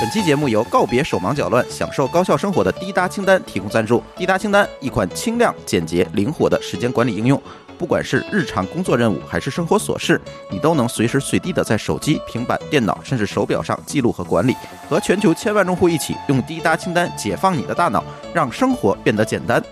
本期节目由告别手忙脚乱、享受高效生活的滴答清单提供赞助。滴答清单，一款轻量、简洁、灵活的时间管理应用。不管是日常工作任务还是生活琐事，你都能随时随地的在手机、平板电脑甚至手表上记录和管理。和全球千万用户一起用滴答清单解放你的大脑，让生活变得简单。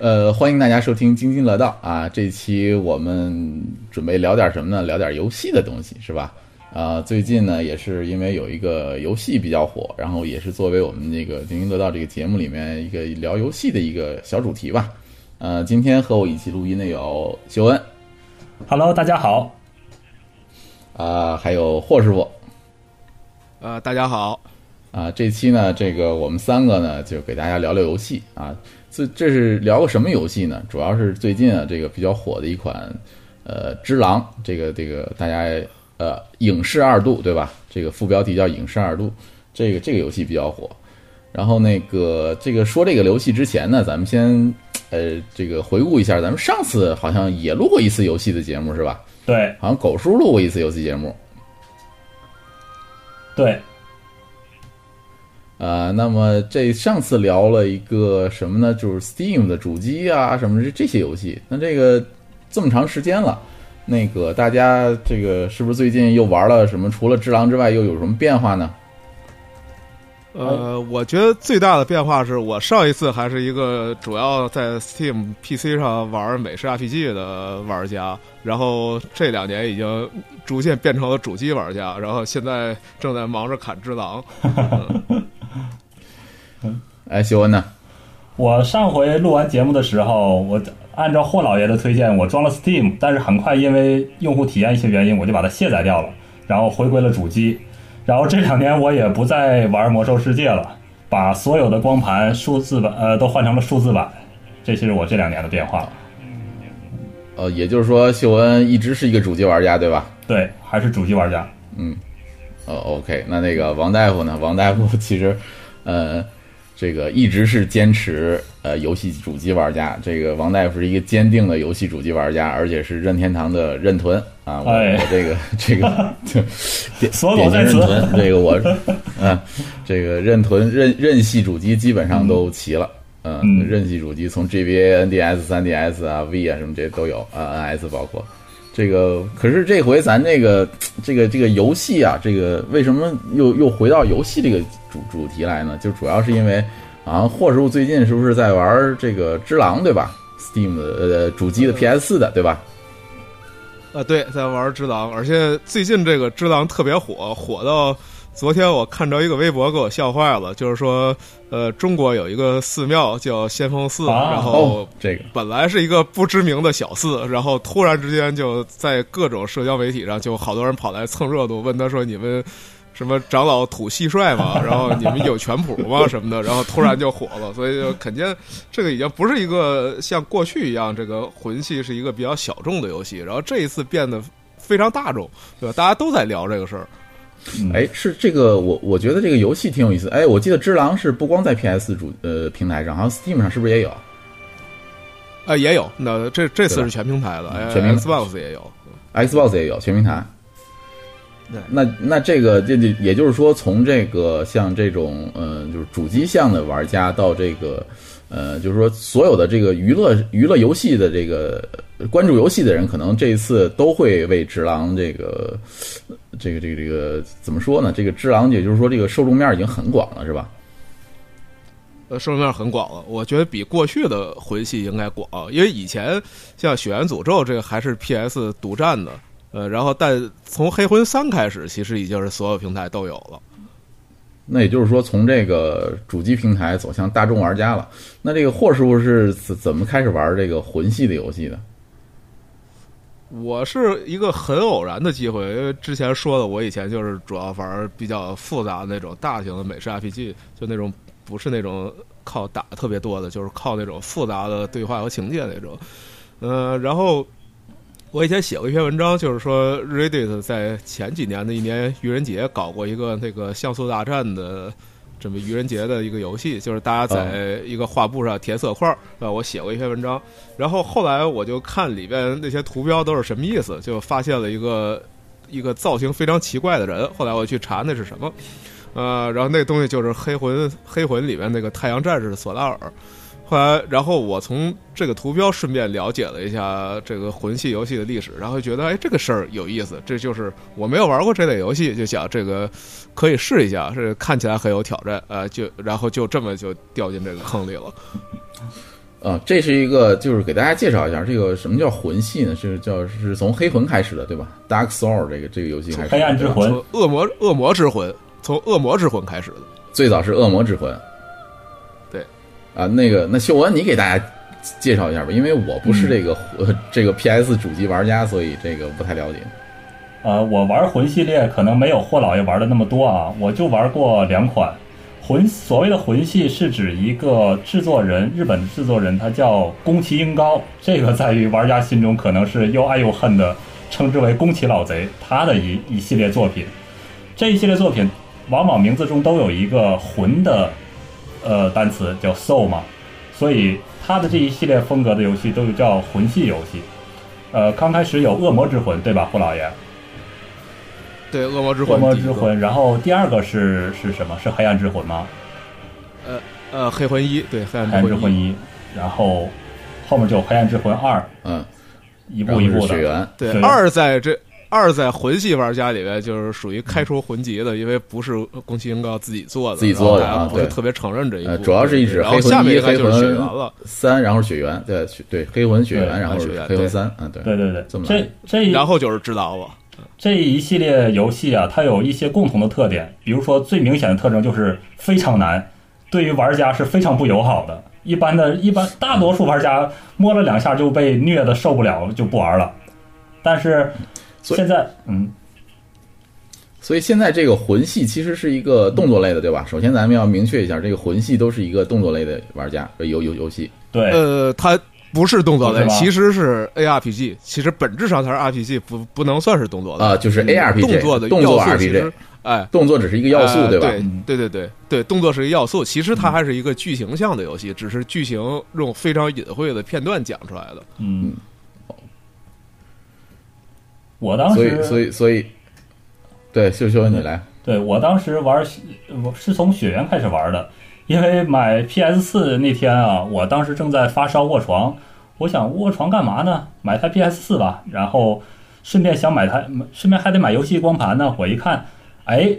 呃，欢迎大家收听津津乐道啊！这期我们准备聊点什么呢？聊点游戏的东西，是吧？啊，最近呢，也是因为有一个游戏比较火，然后也是作为我们这个津津乐道这个节目里面一个聊游戏的一个小主题吧。呃，今天和我一起录音的有修恩，Hello，大家好。啊，还有霍师傅，呃，大家好。啊，这期呢，这个我们三个呢，就给大家聊聊游戏啊。这这是聊个什么游戏呢？主要是最近啊，这个比较火的一款，呃，《只狼》，这个这个大家。呃，影视二度对吧？这个副标题叫影视二度，这个这个游戏比较火。然后那个这个说这个游戏之前呢，咱们先呃这个回顾一下，咱们上次好像也录过一次游戏的节目是吧？对，好像狗叔录过一次游戏节目。对。呃，那么这上次聊了一个什么呢？就是 Steam 的主机啊，什么这这些游戏。那这个这么长时间了。那个大家这个是不是最近又玩了什么？除了《只狼》之外，又有什么变化呢？呃，我觉得最大的变化是我上一次还是一个主要在 Steam PC 上玩美式 RPG 的玩家，然后这两年已经逐渐变成了主机玩家，然后现在正在忙着砍《只狼》。哎，秀恩呢？我上回录完节目的时候，我。按照霍老爷的推荐，我装了 Steam，但是很快因为用户体验一些原因，我就把它卸载掉了，然后回归了主机。然后这两年我也不再玩魔兽世界了，把所有的光盘数字版呃都换成了数字版，这是我这两年的变化了。呃，也就是说，秀恩一直是一个主机玩家，对吧？对，还是主机玩家。嗯，呃，OK，那那个王大夫呢？王大夫其实，呃。这个一直是坚持呃游戏主机玩家，这个王大夫是一个坚定的游戏主机玩家，而且是任天堂的任屯啊，我这个 这个典典型任屯，这个我嗯，这个任屯任任系主机基本上都齐了，嗯，任系主机从 GBA、NDS、3DS 啊、V 啊什么这些都有啊，NS 包括。这个可是这回咱这个这个这个游戏啊，这个为什么又又回到游戏这个主主题来呢？就主要是因为，啊霍师傅最近是不是在玩这个《只狼》对吧？Steam 的呃主机的 PS 四的对吧？啊，对，在玩《只狼》，而且最近这个《只狼》特别火，火到。昨天我看着一个微博，给我笑坏了。就是说，呃，中国有一个寺庙叫先锋寺，然后这个本来是一个不知名的小寺，然后突然之间就在各种社交媒体上，就好多人跑来蹭热度，问他说：“你们什么长老土蟋蟀吗？然后你们有拳谱吗？什么的？”然后突然就火了，所以就肯定这个已经不是一个像过去一样，这个魂系是一个比较小众的游戏，然后这一次变得非常大众，对吧？大家都在聊这个事儿。哎，是这个，我我觉得这个游戏挺有意思。哎，我记得《只狼》是不光在 PS 主呃平台上，好像 Steam 上是不是也有？啊，也有。那这这次是全平台的，全平 Xbox 也有，Xbox 也有全平台。对，那那这个这这也就是说，从这个像这种嗯，就是主机向的玩家到这个。呃，就是说，所有的这个娱乐娱乐游戏的这个关注游戏的人，可能这一次都会为《只狼》这个这个这个这个怎么说呢？这个《只狼》也就是说，这个受众面已经很广了，是吧？呃，受众面很广了，我觉得比过去的魂系应该广，因为以前像《血缘诅咒》这个还是 PS 独占的，呃，然后但从《黑魂三》开始，其实已经是所有平台都有了。那也就是说，从这个主机平台走向大众玩家了。那这个霍师傅是怎怎么开始玩这个魂系的游戏的？我是一个很偶然的机会，因为之前说的，我以前就是主要玩比较复杂的那种大型的美式 RPG，就那种不是那种靠打特别多的，就是靠那种复杂的对话和情节那种。嗯，然后。我以前写过一篇文章，就是说 Reddit 在前几年的一年愚人节搞过一个那个像素大战的这么愚人节的一个游戏，就是大家在一个画布上填色块儿啊。我写过一篇文章，然后后来我就看里边那些图标都是什么意思，就发现了一个一个造型非常奇怪的人。后来我去查那是什么，呃，然后那东西就是黑魂黑魂里面那个太阳战士索拉尔。后来，然后我从这个图标顺便了解了一下这个魂系游戏的历史，然后觉得哎这个事儿有意思，这就是我没有玩过这类游戏，就想这个可以试一下，是看起来很有挑战，呃，就然后就这么就掉进这个坑里了。啊，这是一个，就是给大家介绍一下，这个什么叫魂系呢？是叫是从黑魂开始的，对吧？Dark Soul 这个这个游戏开始，黑暗之魂，恶魔恶魔之魂，从恶魔之魂开始的，最早是恶魔之魂。对，啊，那个那秀文，你给大家介绍一下吧，因为我不是这个、呃 这个 PS 主机玩家，所以这个不太了解。呃，我玩魂系列可能没有霍老爷玩的那么多啊，我就玩过两款。魂所谓的魂系是指一个制作人，日本的制作人，他叫宫崎英高。这个在于玩家心中可能是又爱又恨的，称之为宫崎老贼。他的一一系列作品，这一系列作品往往名字中都有一个魂的呃单词，叫 soul 嘛，所以他的这一系列风格的游戏都叫魂系游戏。呃，刚开始有恶魔之魂，对吧，胡老爷？对，恶魔之魂，恶魔之魂，然后第二个是是什么？是黑暗之魂吗？呃呃，黑魂一，对，黑暗之魂魂一，然后后面就有黑暗之魂二，嗯，一步一步的。对，二在这二在魂系玩家里面就是属于开除魂级的，因为不是宫崎英高自己做的，自己做的啊对家不是特别承认这一步。呃主要是一指黑魂一下面应该就是黑魂血缘了。三，然后血缘，对血对黑魂血缘，然后是血缘黑魂三，嗯，对对对对这么，这这然后就是知道了，这一系列游戏啊，它有一些共同的特点，比如说最明显的特征就是非常难，对于玩家是非常不友好的。一般的，一般大多数玩家摸了两下就被虐的受不了，就不玩了。但是现在，嗯，所以现在这个魂系其实是一个动作类的，对吧？首先咱们要明确一下，这个魂系都是一个动作类的玩家，呃游游游戏。对，呃，它不是动作类，其实是 ARPG，其实本质上它是 RPG，不不能算是动作的啊就是 ARPG 动作的动作要素 RPG 其实哎，动作只是一个要素，呃对吧？对对对对对，动作是一个要素，其实它还是一个剧情向的游戏，只是剧情用非常隐晦的片段讲出来的。嗯，我当所以时所以所以，对，秀秀你来，对我当时玩，我是从雪原开始玩的，因为买 PS 四那天啊，我当时正在发烧卧床，我想卧床干嘛呢？买台 PS 四吧，然后顺便想买台，顺便还得买游戏光盘呢。我一看，哎，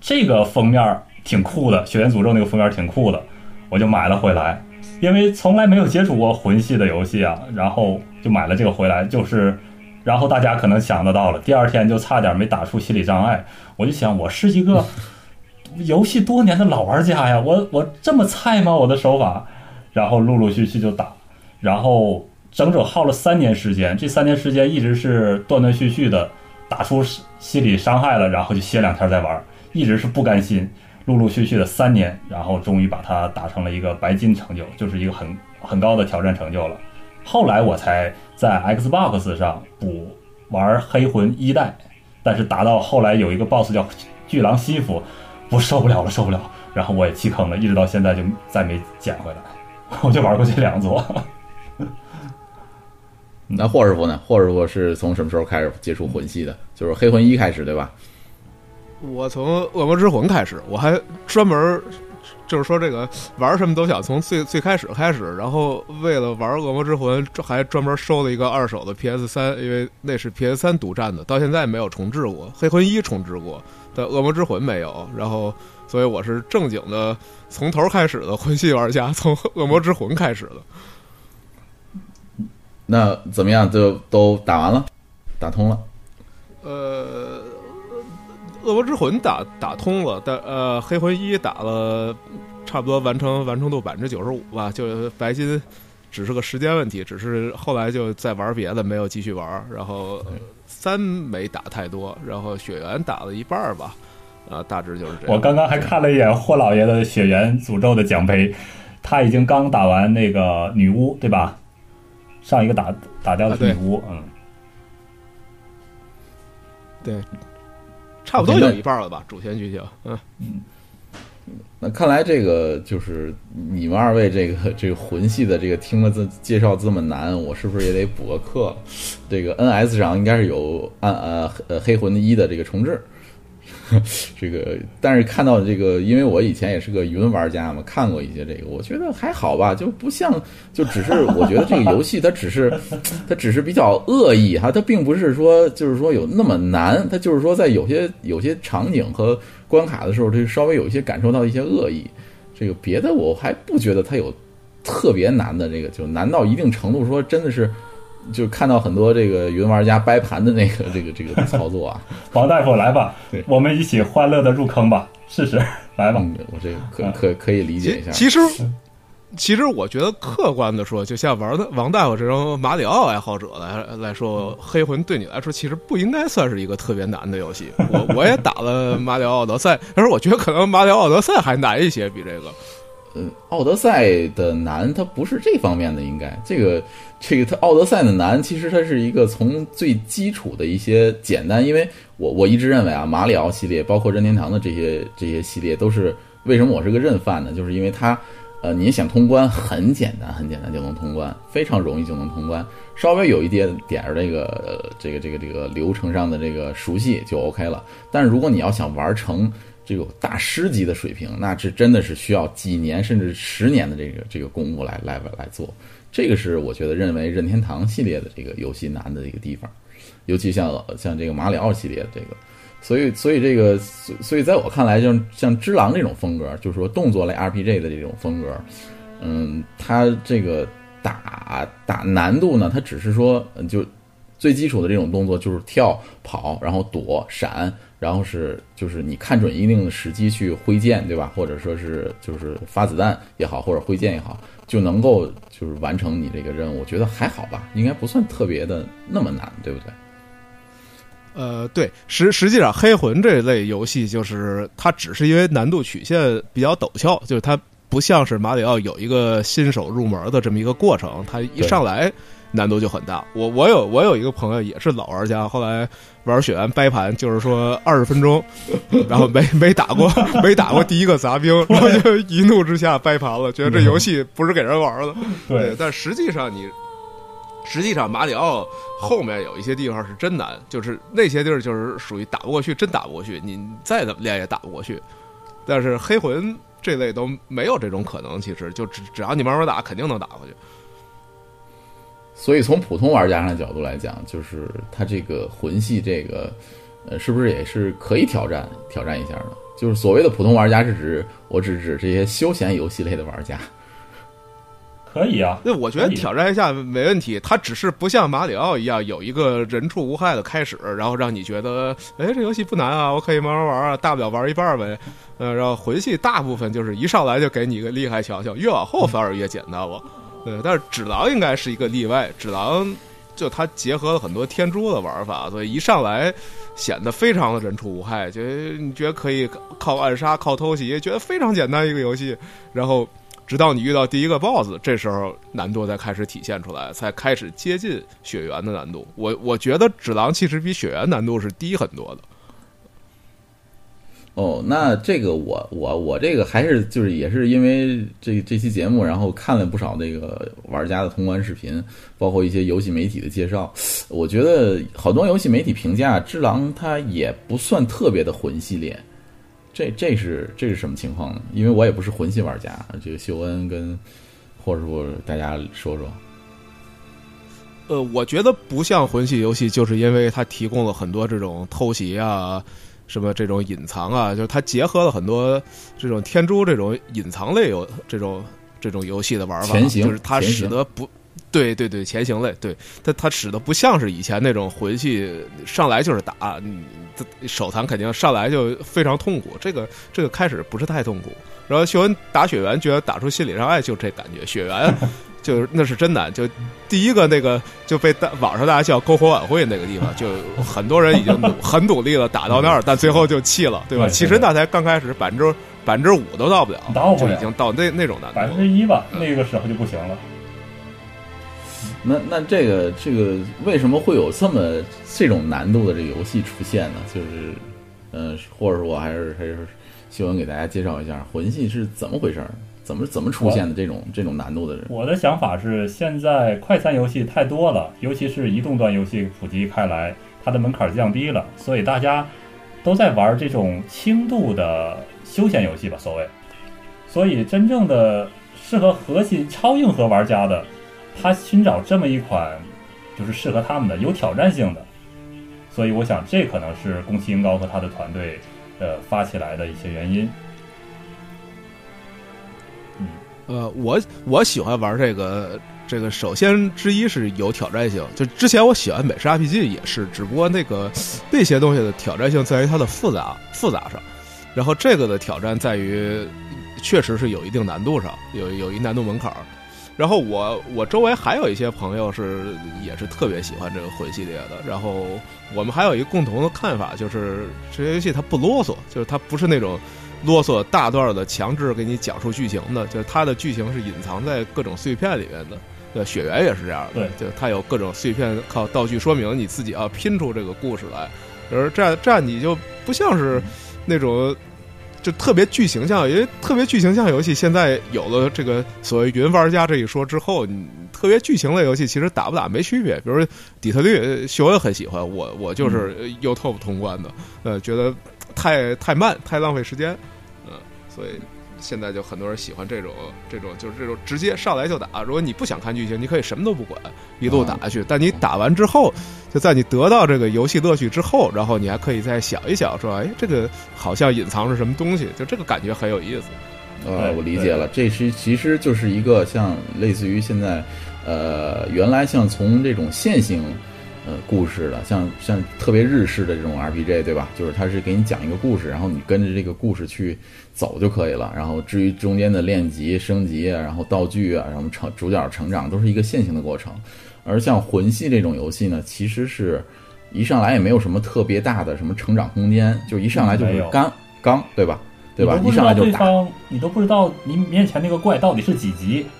这个封面挺酷的，《血缘诅咒》那个封面挺酷的，我就买了回来。因为从来没有接触过魂系的游戏啊，然后就买了这个回来，就是，然后大家可能想得到了，第二天就差点没打出心理障碍。我就想，我是一个 游戏多年的老玩家呀，我我这么菜吗？我的手法，然后陆陆续续就打，然后整整耗了三年时间，这三年时间一直是断断续续的打出心理伤害了，然后就歇两天再玩，一直是不甘心，陆陆续续的三年，然后终于把它打成了一个白金成就，就是一个很很高的挑战成就了。后来我才在 Xbox 上补玩黑魂一代，但是打到后来有一个 BOSS 叫巨狼西服，我受不了了，受不了，然后我也弃坑了，一直到现在就再没捡回来。我就玩过这两座，那霍师傅呢？霍师傅是从什么时候开始接触魂系的？就是黑魂一开始，对吧？我从恶魔之魂开始，我还专门就是说这个玩什么都想从最最开始开始，然后为了玩恶魔之魂，还专门收了一个二手的 PS 三，因为那是 PS 三独占的，到现在没有重置过。黑魂一重置过，但恶魔之魂没有。然后，所以我是正经的从头开始的魂系玩家，从恶魔之魂开始的。那怎么样？就都打完了，打通了。呃，恶魔之魂打打通了，但呃，黑魂一打了，差不多完成完成度百分之九十五吧，就白金只是个时间问题，只是后来就在玩别的，没有继续玩。然后呃三没打太多，然后血缘打了一半儿吧，啊，大致就是这样。我刚刚还看了一眼霍老爷的血缘诅咒的奖杯，他已经刚打完那个女巫，对吧？上一个打打掉的是女巫，嗯，对，差不多有一半了吧，主线剧情，嗯嗯，那看来这个就是你们二位这个这个魂系的这个听了这介绍这么难，我是不是也得补个课？这个 NS 上应该是有暗呃呃黑魂一的这个重置。这个，但是看到这个，因为我以前也是个云玩家嘛，看过一些这个，我觉得还好吧，就不像，就只是我觉得这个游戏它只是，它只是比较恶意哈，它并不是说就是说有那么难，它就是说在有些有些场景和关卡的时候，这稍微有一些感受到一些恶意。这个别的我还不觉得它有特别难的这个，就难到一定程度说真的是。就看到很多这个云玩家掰盘的那个 这个这个操作啊，王大夫来吧，我们一起欢乐的入坑吧，试试 来吧。我这个可可可以理解一下。其实，其实我觉得客观的说，就像玩的王大夫这种马里奥爱好者来来说，黑魂对你来说其实不应该算是一个特别难的游戏。我 我也打了马里奥奥德赛，但是我觉得可能马里奥奥德赛还难一些，比这个。嗯，奥德赛的难，它不是这方面的，应该这个。这个它奥德赛的难，其实它是一个从最基础的一些简单，因为我我一直认为啊，马里奥系列包括任天堂的这些这些系列都是为什么我是个认犯呢？就是因为它，呃，你想通关很简单，很简单就能通关，非常容易就能通关，稍微有一点点儿这个这个这个这个流程上的这个熟悉就 OK 了。但是如果你要想玩成这个大师级的水平，那这真的是需要几年甚至十年的这个这个功夫来来来做。这个是我觉得认为任天堂系列的这个游戏难的一个地方，尤其像像这个马里奥系列这个，所以所以这个所以在我看来，像像只狼这种风格，就是说动作类 RPG 的这种风格，嗯，它这个打打难度呢，它只是说就最基础的这种动作就是跳、跑，然后躲、闪，然后是就是你看准一定的时机去挥剑，对吧？或者说是就是发子弹也好，或者挥剑也好。就能够就是完成你这个任务，我觉得还好吧，应该不算特别的那么难，对不对？呃，对，实实际上黑魂这类游戏就是它只是因为难度曲线比较陡峭，就是它不像是马里奥有一个新手入门的这么一个过程，它一上来。难度就很大。我我有我有一个朋友也是老玩家，后来玩血缘掰盘，就是说二十分钟，然后没没打过 没打过第一个杂兵，然后就一怒之下掰盘了，觉得这游戏不是给人玩的。对，但实际上你实际上马里奥后面有一些地方是真难，就是那些地儿就是属于打不过去，真打不过去，你再怎么练也打不过去。但是黑魂这类都没有这种可能，其实就只只要你慢慢打，肯定能打过去。所以从普通玩家上的角度来讲，就是它这个魂系这个，呃，是不是也是可以挑战挑战一下的？就是所谓的普通玩家是指我只指这些休闲游戏类的玩家。可以啊，那我觉得挑战一下没问题。它只是不像马里奥一样有一个人畜无害的开始，然后让你觉得，哎，这游戏不难啊，我可以慢慢玩啊，大不了玩一半呗。呃，然后魂系大部分就是一上来就给你一个厉害瞧瞧，越往后反而越简单了。对，但是指狼应该是一个例外。指狼就它结合了很多天珠的玩法，所以一上来显得非常的人畜无害。觉得你觉得可以靠暗杀、靠偷袭，觉得非常简单一个游戏。然后直到你遇到第一个 BOSS，这时候难度才开始体现出来，才开始接近血缘的难度。我我觉得指狼其实比血缘难度是低很多的。哦，那这个我我我这个还是就是也是因为这这期节目，然后看了不少那个玩家的通关视频，包括一些游戏媒体的介绍。我觉得好多游戏媒体评价《只狼》它也不算特别的魂系列，这这是这是什么情况呢？因为我也不是魂系玩家，这个秀恩跟或者说大家说说。呃，我觉得不像魂系游戏，就是因为它提供了很多这种偷袭啊。什么这种隐藏啊，就是它结合了很多这种天珠这种隐藏类游这种这种游戏的玩法，就是它使得不，对对对，前行类，对它它使得不像是以前那种魂系上来就是打，手残肯定上来就非常痛苦，这个这个开始不是太痛苦，然后秀恩打雪原觉得打出心理障碍就这感觉，雪原。就是那是真难，就第一个那个就被大网上大家叫篝火晚会那个地方，就很多人已经努 很努力了打到那儿，但最后就弃了，对吧？其实那才刚开始，百分之百分之五都到不了，就已经到那那种难度，百分之一吧，那个时候就不行了。那那这个这个为什么会有这么这种难度的这个游戏出现呢？就是，嗯，或者说还是还是秀文给大家介绍一下魂系是怎么回事儿，怎么怎么出现的这种这种难度的人。我的想法是，现在快餐游戏太多了，尤其是移动端游戏普及开来，它的门槛降低了，所以大家都在玩这种轻度的休闲游戏吧，所谓。所以真正的适合核心超硬核玩家的，他寻找这么一款就是适合他们的有挑战性的。所以我想，这可能是宫崎英高和他的团队呃发起来的一些原因。呃，我我喜欢玩这个，这个首先之一是有挑战性。就之前我喜欢美式 RPG 也是，只不过那个 那些东西的挑战性在于它的复杂复杂上，然后这个的挑战在于确实是有一定难度上，有有一难度门槛。然后我我周围还有一些朋友是也是特别喜欢这个魂系列的，然后我们还有一个共同的看法，就是这些游戏它不啰嗦，就是它不是那种。啰嗦大段的强制给你讲述剧情的，就是它的剧情是隐藏在各种碎片里面的。对，雪原也是这样的，就它有各种碎片，靠道具说明你自己要拼出这个故事来。而这样这样你就不像是那种就特别剧情向，因为特别剧情向游戏现在有了这个所谓云玩家这一说之后，你特别剧情类游戏其实打不打没区别。比如底特律，秀恩很喜欢我，我就是 YouTube 通关的，呃，觉得太太慢，太浪费时间。嗯所以现在就很多人喜欢这种这种就是这种直接上来就打。如果你不想看剧情，你可以什么都不管，一路打下去。但你打完之后，就在你得到这个游戏乐趣之后，然后你还可以再想一想，说：“哎，这个好像隐藏着什么东西。”就这个感觉很有意思。呃，我理解了，这是其实就是一个像类似于现在，呃，原来像从这种线性。呃，故事的，像像特别日式的这种 RPG，对吧？就是它是给你讲一个故事，然后你跟着这个故事去走就可以了。然后至于中间的练级、升级啊，然后道具啊，然后成主角成长，都是一个线性的过程。而像魂系这种游戏呢，其实是一上来也没有什么特别大的什么成长空间，就一上来就是刚刚，对吧？对吧？一上来就打，你都不知道你面前那个怪到底是几级。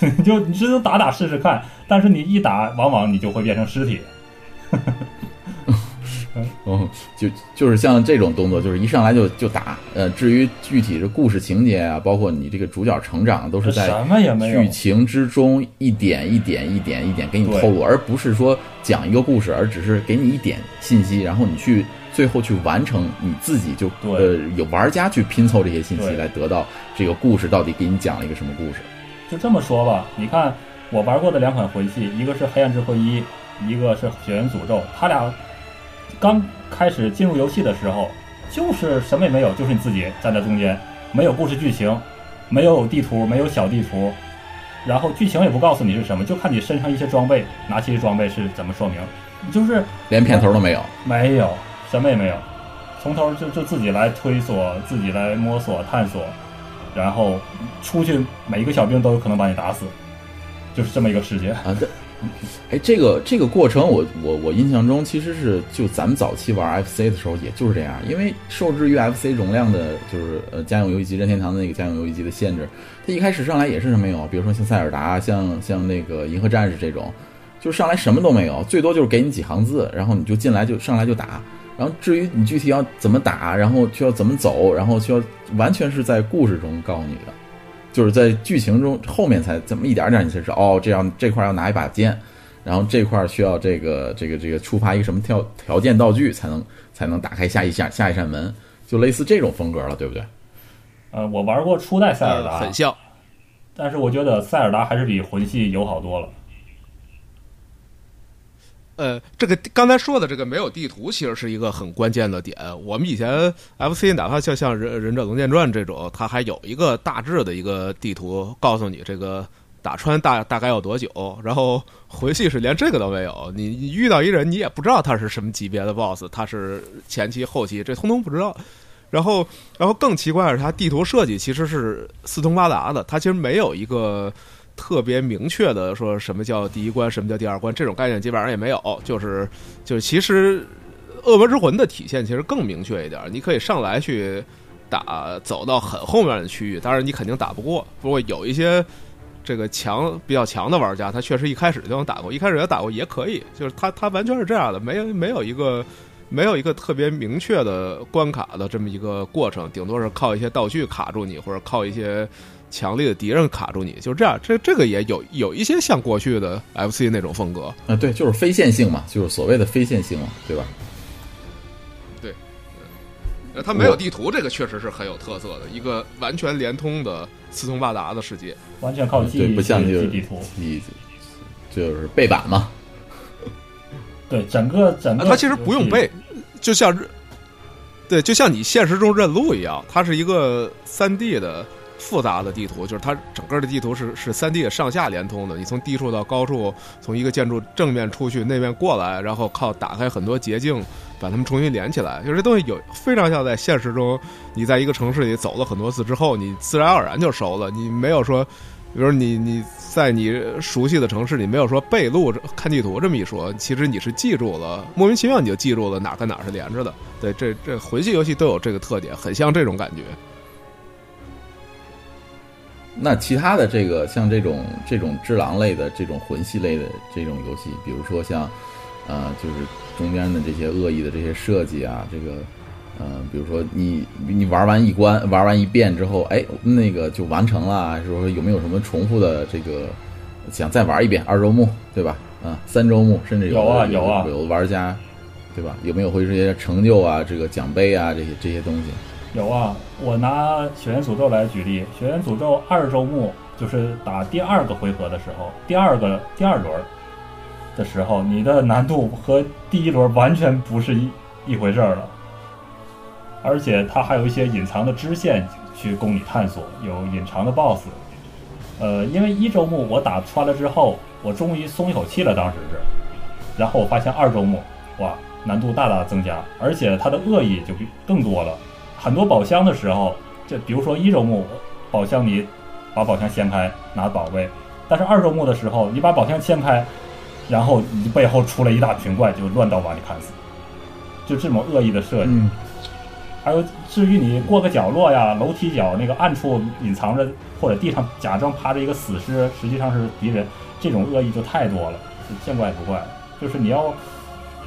就你只能打打试试看，但是你一打，往往你就会变成尸体。哦，就就是像这种动作，就是一上来就就打。呃，至于具体的故事情节啊，包括你这个主角成长，都是在剧情之中一点一点一点一点给你透露，而不是说讲一个故事，而只是给你一点信息，然后你去最后去完成你自己就呃有玩家去拼凑这些信息来得到这个故事到底给你讲了一个什么故事。就这么说吧，你看我玩过的两款魂系，一个是《黑暗之魂一》，一个是《血缘诅咒》。它俩刚开始进入游戏的时候，就是什么也没有，就是你自己站在中间，没有故事剧情，没有地图，没有小地图，然后剧情也不告诉你是什么，就看你身上一些装备，拿起装备是怎么说明，就是连片头都没有，没有什么也没有，从头就就自己来推索，自己来摸索探索。然后出去，每一个小兵都有可能把你打死，就是这么一个世界啊！哎，这个这个过程，我我我印象中其实是就咱们早期玩 FC 的时候，也就是这样。因为受制于 FC 容量的，就是呃家用游戏机任天堂的那个家用游戏机的限制，它一开始上来也是什么没有，比如说像塞尔达，像像那个银河战士这种，就上来什么都没有，最多就是给你几行字，然后你就进来就上来就打。然后至于你具体要怎么打，然后需要怎么走，然后需要完全是在故事中告诉你的，就是在剧情中后面才这么一点点你才知道哦，这样这块要拿一把剑，然后这块需要这个这个这个触发一个什么条条件道具才能才能打开下一下下一扇门，就类似这种风格了，对不对？呃，我玩过初代塞尔达，很像，但是我觉得塞尔达还是比魂系友好多了。呃，这个刚才说的这个没有地图，其实是一个很关键的点。我们以前 FC 哪怕像像《忍忍者龙剑传》这种，它还有一个大致的一个地图，告诉你这个打穿大大概要多久。然后回去是连这个都没有，你你遇到一人，你也不知道他是什么级别的 BOSS，他是前期后期，这通通不知道。然后，然后更奇怪的是，它地图设计其实是四通八达的，它其实没有一个。特别明确的说什么叫第一关，什么叫第二关，这种概念基本上也没有。就是就是，其实《恶魔之魂》的体现其实更明确一点。你可以上来去打，走到很后面的区域，当然你肯定打不过。不过有一些这个强比较强的玩家，他确实一开始就能打过，一开始也打过也可以。就是他他完全是这样的，没有没有一个没有一个特别明确的关卡的这么一个过程，顶多是靠一些道具卡住你，或者靠一些强力的敌人卡住你，就这样。这这个也有有一些像过去的 FC 那种风格，啊，对，就是非线性嘛，就是所谓的非线性嘛，对吧？对呃，它没有地图，这个确实是很有特色的一个完全连通的四通八达的世界。完全靠记对，忆不像就是地图。记，就是背板嘛。对，整个整个啊，它其实不用背，就像是，对，就像你现实中认路一样，它是一个三 D 的复杂的地图，就是它整个的地图是是三 D 上下连通的。你从低处到高处，从一个建筑正面出去，那面过来，然后靠打开很多捷径把它们重新连起来。就这东西有非常像在现实中，你在一个城市里走了很多次之后，你自然而然就熟了，你没有说。比如你你在你熟悉的城市里没有说背路看地图这么一说，其实你是记住了，莫名其妙你就记住了哪跟哪是连着的。对，这这魂系游戏都有这个特点，很像这种感觉。那其他的这个像这种这种只狼类的这种魂系类的这种游戏，比如说像，呃，就是中间的这些恶意的这些设计啊，这个，呃，比如说你你玩完一关，玩完一遍之后，哎，那个就完成了，还是说有没有什么重复的这个想再玩一遍二周目，对吧？啊，三周目，甚至有有啊有啊有的玩家，对吧？有没有会这些成就啊，这个奖杯啊，这些这些东西？有啊，我拿《血缘诅咒》来举例，《血缘诅咒》二周目就是打第二个回合的时候，第二个第二轮的时候，你的难度和第一轮完全不是一一回事儿了，而且它还有一些隐藏的支线去供你探索，有隐藏的 BOSS。呃，因为一周目我打穿了之后，我终于松一口气了，当时是，然后我发现二周目，哇，难度大大增加，而且它的恶意就更多了。很多宝箱的时候，就比如说一周目，宝箱你把宝箱掀开拿宝贝，但是二周目的时候，你把宝箱掀开，然后你背后出来一大群怪，就乱刀把你砍死，就这么恶意的设计。嗯，还有至于你过个角落呀、楼梯角那个暗处隐藏着，或者地上假装趴着一个死尸，实际上是敌人，这种恶意就太多了，就见怪不怪。就是你要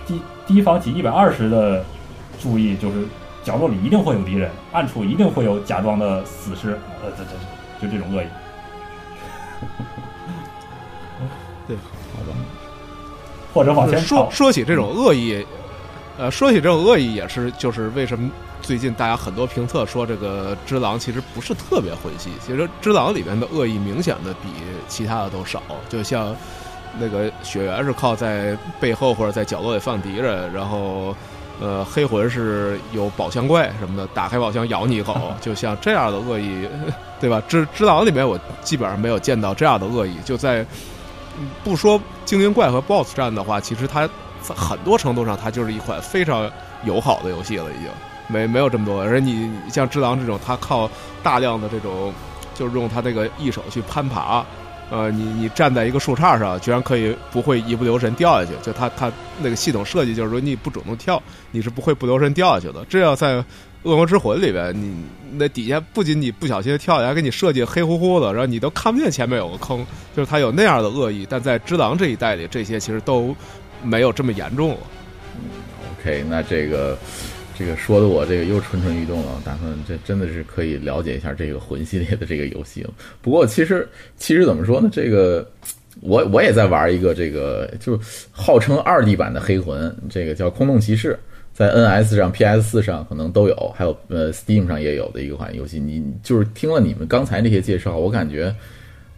提提防起一百二十的注意，就是角落里一定会有敌人，暗处一定会有假装的死尸，呃，这这这就这种恶意。对好吧。或者往前说跑，说起这种恶意，呃，说起这种恶意也是，就是为什么最近大家很多评测说这个《只狼》其实不是特别混系，其实《只狼》里面的恶意明显的比其他的都少，就像那个雪原是靠在背后或者在角落里放敌人，然后。呃，黑魂是有宝箱怪什么的，打开宝箱咬你一口，就像这样的恶意，对吧？只只狼里面我基本上没有见到这样的恶意，就在嗯不说精灵怪和 BOSS 战的话，其实它在很多程度上它就是一款非常友好的游戏了，已经没没有这么多。而你像只狼这种，它靠大量的这种，就是用它这个一手去攀爬。呃，你你站在一个树杈上，居然可以不会一不留神掉下去。就它它那个系统设计就是说，你不主动跳，你是不会不留神掉下去的。这要在《恶魔之魂》里边，你那底下不仅你不小心跳下来，给你设计黑乎乎的，然后你都看不见前面有个坑，就是它有那样的恶意。但在《只狼》这一代里，这些其实都没有这么严重了。OK，那这个这个说的我这个又蠢蠢欲动了，打算这真的是可以了解一下这个魂系列的这个游戏了。不过其实其实怎么说呢，这个我我也在玩一个这个就号称二 D 版的黑魂，这个叫空洞骑士。在 NS 上、PS 四上可能都有，还有呃 Steam 上也有的一款游戏。你就是听了你们刚才那些介绍，我感觉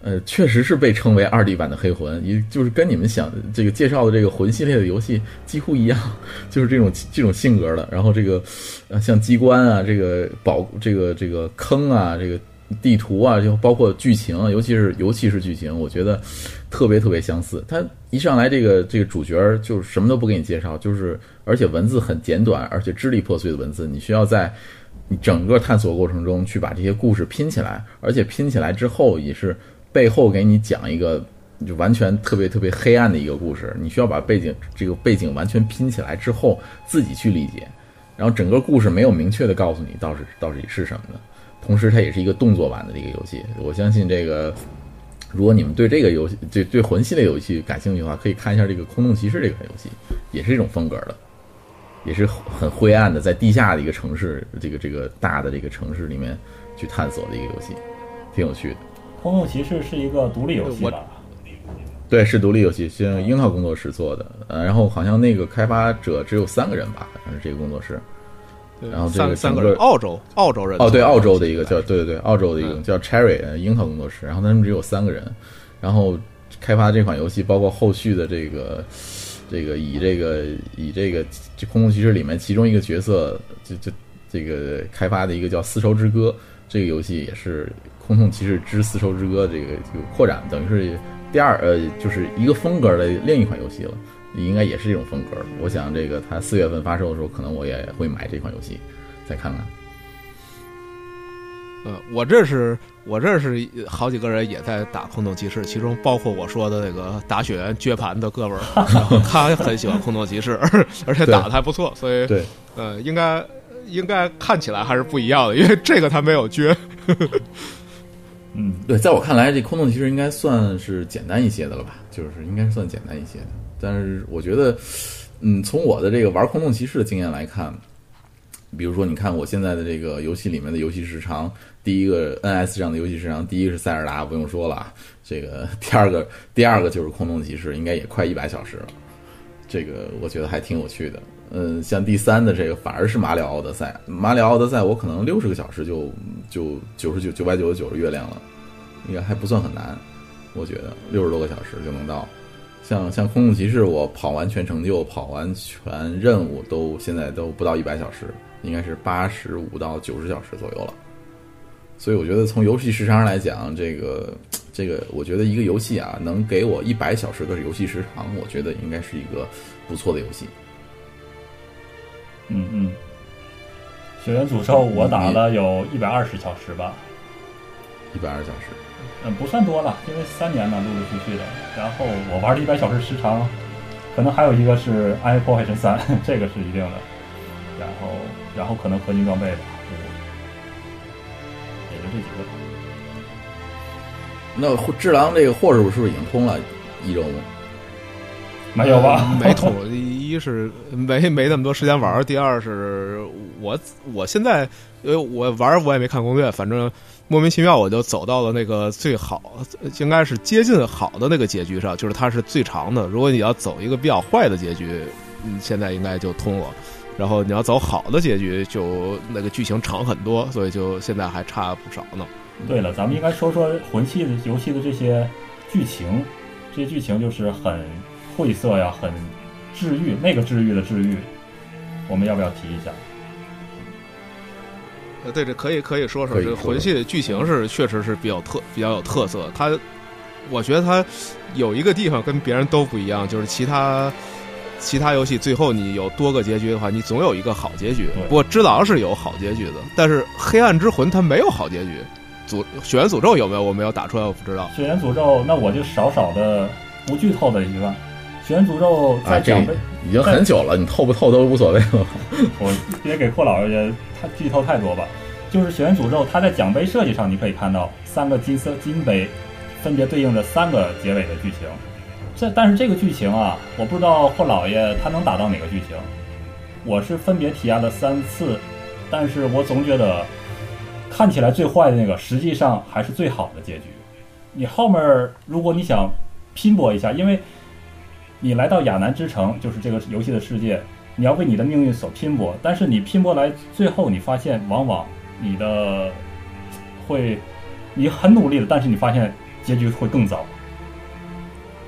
呃，确实是被称为二 D 版的黑魂，也就是跟你们想这个介绍的这个魂系列的游戏几乎一样，就是这种这种性格的。然后这个呃，像机关啊，这个宝，这个这个坑啊，这个地图啊，就包括剧情，尤其是尤其是剧情，我觉得特别特别相似。它一上来这个这个主角就是什么都不给你介绍，就是而且文字很简短，而且支离破碎的文字，你需要在你整个探索过程中去把这些故事拼起来，而且拼起来之后也是背后给你讲一个就完全特别特别黑暗的一个故事，你需要把背景这个背景完全拼起来之后自己去理解，然后整个故事没有明确的告诉你到底到底是什么的，同时它也是一个动作版的一个游戏，我相信这个。如果你们对这个游戏、对对魂系列游戏感兴趣的话，可以看一下这个《空洞骑士》这款游戏，也是这种风格的。也是很灰暗的，在地下的一个城市，这个这个大的这个城市里面去探索的一个游戏，挺有趣的。空洞骑士是一个独立游戏我吧？对，是独立游戏，是樱桃工作室做的，呃，然后好像那个开发者只有三个人吧，好像是这个工作室。然后这个三个人，澳洲澳洲人哦，对，澳洲的一个叫对对对，澳洲的一个嗯叫 Cherry 呃樱桃工作室，然后他们只有三个人，然后开发这款游戏，包括后续的这个这个以这个以这个这空洞骑士里面其中一个角色，就就这个开发的一个叫丝绸之歌这个游戏，也是空洞骑士之丝绸之歌这个这个扩展，等于是第二呃就是一个风格的另一款游戏了。应该也是这种风格。我想这个它四月份发售的时候，可能我也会买这款游戏，再看看。呃，我这是我这是好几个人也在打空洞骑士，其中包括我说的那个打雪原撅盘的哥们儿，然后他很喜欢空洞骑士，而且打的还不错，所以对，呃，应该应该看起来还是不一样的，因为这个他没有撅。嗯，对，在我看来，这空洞骑士应该算是简单一些的了吧？就是应该算简单一些的。但是我觉得，嗯，从我的这个玩空洞骑士的经验来看，比如说，你看我现在的这个游戏里面的游戏时长，第一个 NS 上的游戏时长，第一个是塞尔达，不用说了。这个 第二个，第二个就是空洞骑士，应该也快一百小时了。这个我觉得还挺有趣的。嗯，像第三的这个反而是马里奥德赛，马里奥德赛我可能六十个小时就就九十九九百九十九个月亮了，应该还不算很难，我觉得六十多个小时就能到。像像空洞骑士，我跑完全成就、跑完全任务都现在都不到一百小时，应该是八十五到九十小时左右了。所以我觉得从游戏时长上来讲，这个这个，我觉得一个游戏啊，能给我一百小时的游戏时长，我觉得应该是一个不错的游戏。嗯嗯，血缘诅咒我打了有一百二十小时吧，一百二十小时，嗯，不算多了，因为三年嘛，陆陆续续的。然后我玩了一百小时时长，可能还有一个是《暗黑破坏神三》，这个是一定的。然后，然后可能合金装备吧，也就这几个吧。那货智狼这个货是不是已经通了一周吗？没有吧？没通，一是没没那么多时间玩，第二是我我现在呃我玩我也没看攻略，反正莫名其妙我就走到了那个最好，应该是接近好的那个结局上，就是它是最长的。如果你要走一个比较坏的结局，嗯，现在应该就通了。然后你要走好的结局，就那个剧情长很多，所以就现在还差不少呢。对了，咱们应该说说魂系的游戏的这些剧情，这些剧情就是很晦涩呀，很治愈，那个治愈的治愈，我们要不要提一下？呃，对，这可以可以说说这魂系的剧情是确实是比较特比较有特色。它，我觉得它有一个地方跟别人都不一样，就是其他其他游戏最后你有多个结局的话，你总有一个好结局。不过《只狼》是有好结局的，但是《黑暗之魂》它没有好结局。诅血缘诅咒有没有？我没有打出来，我不知道。血缘诅咒，那我就少少的不剧透的一个，血缘诅咒在啊，这奖杯，已经很久了，你透不透都无所谓了。我别给霍老爷他剧透太多吧。就是血缘诅咒，它在奖杯设计上你可以看到三个金色金杯，分别对应着三个结尾的剧情。这但是这个剧情啊，我不知道霍老爷他能打到哪个剧情。我是分别体验了三次，但是我总觉得看起来最坏的那个，实际上还是最好的结局。你后面如果你想拼搏一下，因为你来到亚南之城，就是这个游戏的世界，你要为你的命运所拼搏，但是你拼搏来最后，你发现往往你的会，你很努力的，但是你发现结局会更糟。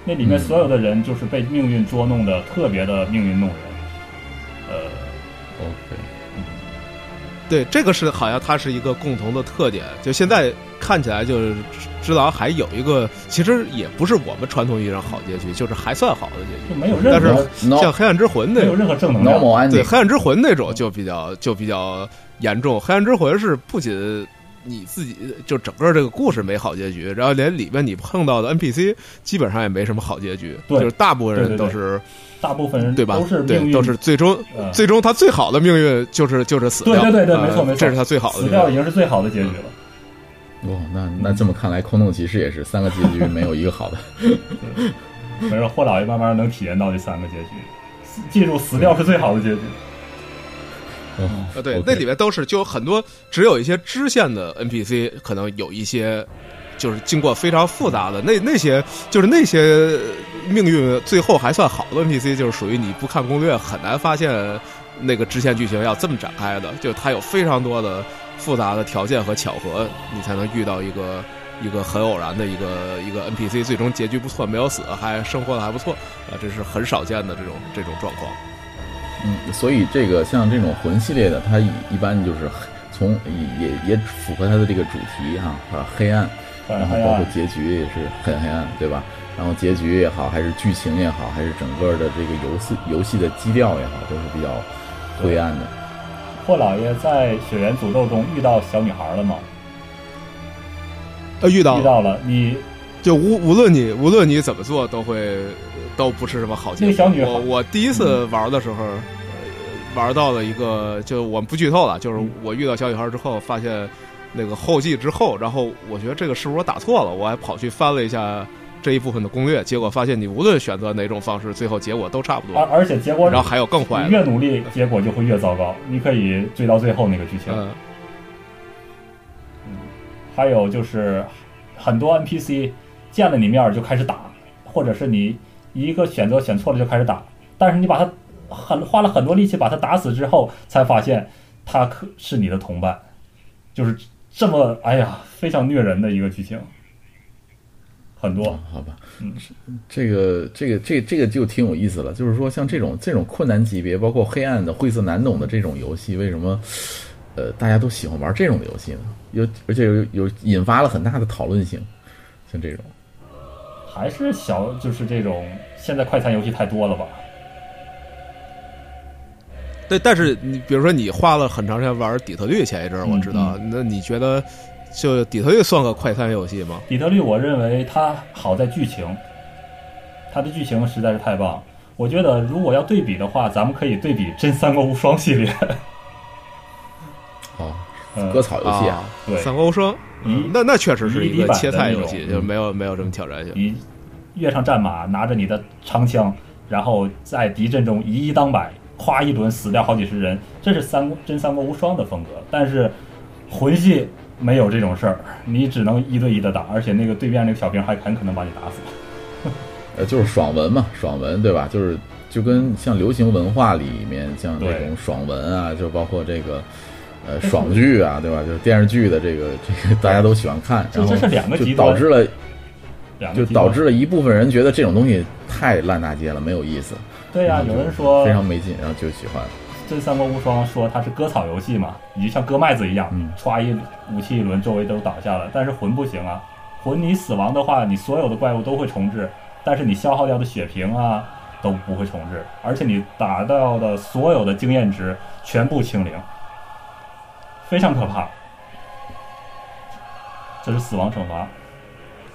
那里面所有的人就是被命运捉弄的特别的命运弄人，呃，OK，对，这个是好像它是一个共同的特点。就现在看起来，就是《只狼》还有一个，其实也不是我们传统意义上好结局，就是还算好的结局。就没有任但是像《黑暗之魂》那种，没有任何正能量。对《黑暗之魂》那种就比较就比较严重，《黑暗之魂》是不仅你自己就整个这个故事没好结局，然后连里面你碰到的 NPC 基本上也没什么好结局，就是大部分人对对对都是大部分人对吧都是？对命，运，都是最终呃最终他最好的命运就是就是死掉，对对对对呃没错没错这是他最好的死。掉已经是最好的结局了。哇，那那这么看来，空洞骑士也是三个结局没有一个好的。没事，霍老爷慢慢能体验到这三个结局。记住，死掉是最好的结局。呃，对那里面都是就有很多，只有一些支线的 NPC 可能有一些，就是经过非常复杂的那那些，就是那些命运最后还算好的 NPC，就是属于你不看攻略很难发现那个支线剧情要这么展开的，就它有非常多的复杂的条件和巧合，你才能遇到一个。一个很偶然的一个一个 NPC，最终结局不错，没有死，还生活的还不错，啊，这是很少见的这种这种状况。嗯，所以这个像这种魂系列的，它一一般就是从也也也符合它的这个主题哈啊，黑暗，然后包括。结局也是很黑暗，对吧？然后结局也好，还是剧情也好，还是整个的这个游戏游戏的基调也好，都是比较灰暗的。霍老爷在血缘诅咒中遇到小女孩了吗？呃，遇到遇到了，你就无无论你无论你怎么做，都会都不是什么好结果。那个小女孩我我第一次玩的时候，呃玩到了一个，就我们不剧透了，就是嗯我遇到小女孩之后，发现那个后继之后，然后我觉得这个是不是我打错了？我还跑去翻了一下这一部分的攻略，结果发现你无论选择哪种方式，最后结果都差不多。而而且结果然后还有更坏越努力，结果就会越糟糕。你可以追到最后那个剧情。嗯，还有就是很多 NPC 见了你面就开始打，或者是你一个选择选错了就开始打，但是你把他很花了很多力气把他打死之后，才发现他可是你的同伴，就是这么哎呀非常虐人的一个剧情，很多哦，好吧，嗯这个这个这这个就挺有意思了。就是说，像这种这种困难级别，包括黑暗的、晦涩难懂的这种游戏，为什么呃大家都喜欢玩这种游戏呢？有而且有有引发了很大的讨论性，像这种。还是小就是这种现在快餐游戏太多了吧？对，但是你比如说你花了很长时间玩底特律，前一阵儿我知道，嗯那你觉得就底特律算个快餐游戏吗？底特律，我认为它好在剧情，它的剧情实在是太棒。我觉得如果要对比的话，咱们可以对比《真三国无双》系列。哦，嗯割草游戏啊，对三国无双，一那那确实是一个切菜游戏，就没有没有什么挑战性。你跃上战马，拿着你的长枪，然后在敌阵中以一当百，夸一轮死掉好几十人，这是三国真三国无双的风格。但是魂系没有这种事儿，你只能一对一的打，而且那个对面那个小兵还很可能把你打死。呃，就是爽文嘛，爽文对吧？就是就跟像流行文化里面像那种爽文啊，就包括这个呃 爽剧啊，对吧？就是电视剧的这个 这个大家都喜欢看，然后这这是两个就极端导致了就导致了一部分人觉得这种东西太烂大街了，没有意思，对呀、然后就有人说非常没劲，然后就喜欢。这三国无双说它是割草游戏嘛，你就像割麦子一样嗯，歘一武器一轮，周围都倒下了。但是魂不行啊，魂你死亡的话，你所有的怪物都会重置，但是你消耗掉的血瓶啊都不会重置，而且你打到的所有的经验值全部清零，非常可怕。这是死亡惩罚，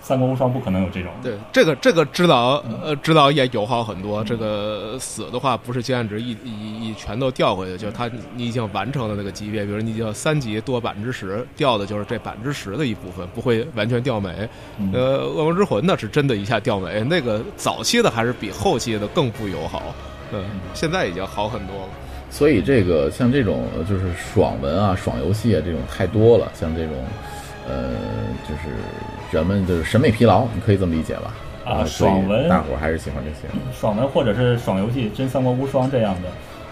三国无双不可能有这种。对，这个这个指导嗯呃指导也友好很多。这个死的话不是经验值一一一全都掉回去，就是他你已经完成了那个级别，比如你已经三级多百分之十，掉的就是这百分之十的一部分，不会完全掉没。嗯呃，恶魔之魂那是真的一下掉没，那个早期的还是比后期的更不友好。嗯，现在已经好很多了。所以这个像这种呃就是爽文啊、爽游戏啊这种太多了，像这种呃就是人们就是审美疲劳，你可以这么理解吧？啊爽文大伙儿还是喜欢这些。爽文或者是爽游戏，真三国无双这样的，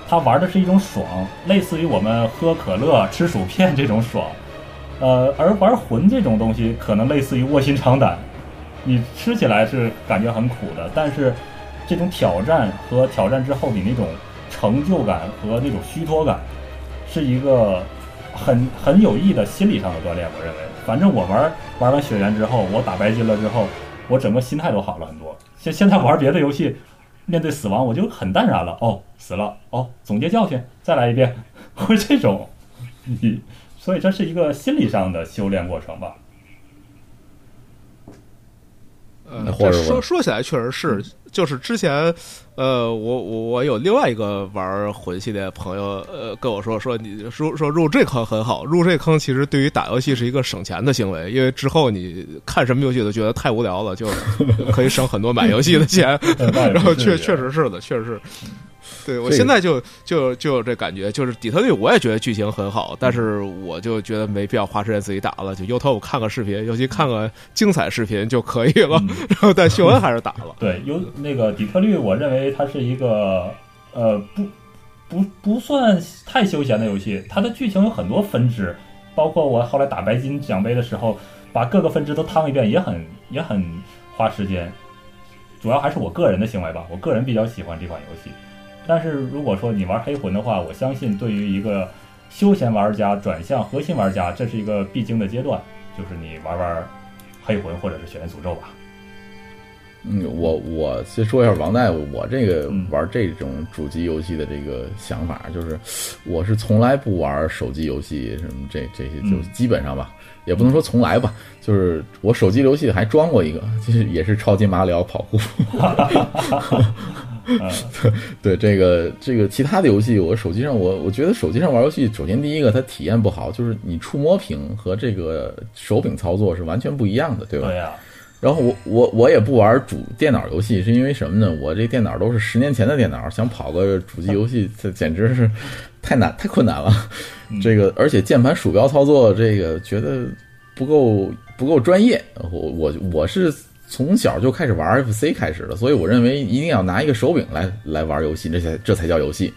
他玩的是一种爽，类似于我们喝可乐、吃薯片这种爽。呃，而玩魂这种东西，可能类似于卧薪尝胆，你吃起来是感觉很苦的，但是这种挑战和挑战之后你那种成就感和那种虚脱感，是一个很很有益的心理上的锻炼。我认为，反正我玩玩完血缘之后，我打白金了之后，我整个心态都好了很多。现现在玩别的游戏，面对死亡我就很淡然了。哦，死了，哦，总结教训，再来一遍，会这种。所以这是一个心理上的修炼过程吧。呃，或者这说说起来确实是，就是之前，呃，我我我有另外一个玩魂系列的朋友，呃，跟我说说你说说入这坑很好，入这坑其实对于打游戏是一个省钱的行为，因为之后你看什么游戏都觉得太无聊了，就可以省很多买游戏的钱。然后确确实是的，确实是，对我现在就就就有这感觉，就是底特律我也觉得剧情很好，但是我就觉得没必要花时间自己打了，就 YouTube 看个视频，尤其看个精彩视频就可以了。嗯然后但秀恩还是打了。对，有那个底特律，我认为它是一个呃不不不算太休闲的游戏，它的剧情有很多分支，包括我后来打白金奖杯的时候，把各个分支都趟一遍，也很也很花时间。主要还是我个人的行为吧，我个人比较喜欢这款游戏。但是如果说你玩黑魂的话，我相信对于一个休闲玩家转向核心玩家，这是一个必经的阶段，就是你玩玩黑魂或者是血源诅咒吧。嗯，我我先说一下王大夫，我这个嗯玩这种主机游戏的这个想法，就是我是从来不玩手机游戏，什么这这些就嗯基本上吧，也不能说从来吧，就是我手机游戏还装过一个，就是也是超级马里奥跑酷。嗯 对这个这个其他的游戏，我手机上我我觉得手机上玩游戏，首先第一个它体验不好，就是你触摸屏和这个手柄操作是完全不一样的，对吧？对呀、然后我我我也不玩主电脑游戏，是因为什么呢？我这电脑都是十年前的电脑，想跑个主机游戏，这简直是太难太困难了。嗯这个而且键盘鼠标操作，这个觉得不够不够专业。我我我是从小就开始玩 FC 开始的，所以我认为一定要拿一个手柄来来玩游戏，这才这才叫游戏。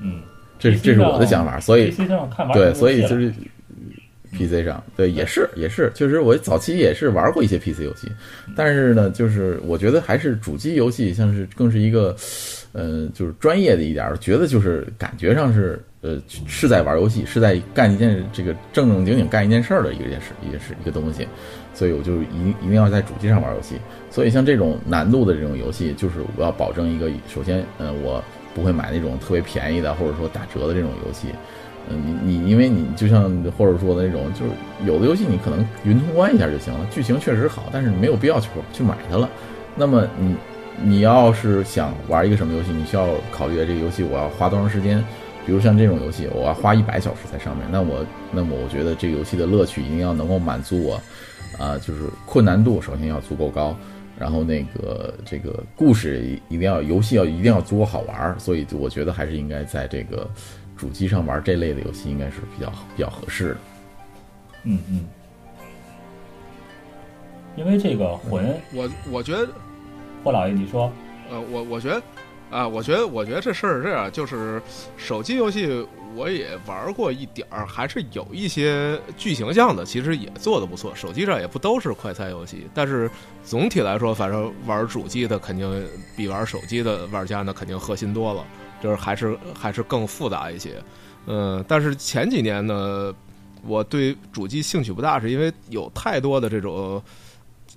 嗯，这 PC 这是我的想法，所以对，所以就是 PC 上，对，也是也是，确实我早期也是玩过一些 PC 游戏，但是呢，就是我觉得还是主机游戏像是更是一个，呃，就是专业的一点儿，觉得就是感觉上是呃是在玩游戏，是在干一件这个正正经经干一件事儿的一个件事，也是一个东西，所以我就一一定要在主机上玩游戏。所以像这种难度的这种游戏，就是我要保证一个，首先，呃，我不会买那种特别便宜的或者说打折的这种游戏。嗯，你你因为你就像或者说的那种，就是有的游戏你可能云通关一下就行了，剧情确实好，但是你没有必要去去买它了。那么你你要是想玩一个什么游戏，你需要考虑这个游戏我要花多长时间。比如像这种游戏，我要花一百小时在上面，那我那么我觉得这个游戏的乐趣一定要能够满足我，啊、就是困难度首先要足够高，然后那个这个故事一一定要游戏要一定要足够好玩儿，所以我觉得还是应该在这个主机上玩这类的游戏应该是比较比较合适的。嗯嗯，因为这个魂，我我觉得霍老爷你说，呃，我我觉得啊，我觉得我觉得这事儿是这样，就是手机游戏我也玩过一点儿，还是有一些剧情向的，其实也做的不错。手机上也不都是快餐游戏，但是总体来说，反正玩主机的肯定比玩手机的玩家呢肯定核心多了，就是还是还是更复杂一些。嗯，但是前几年呢，我对主机兴趣不大，是因为有太多的这种。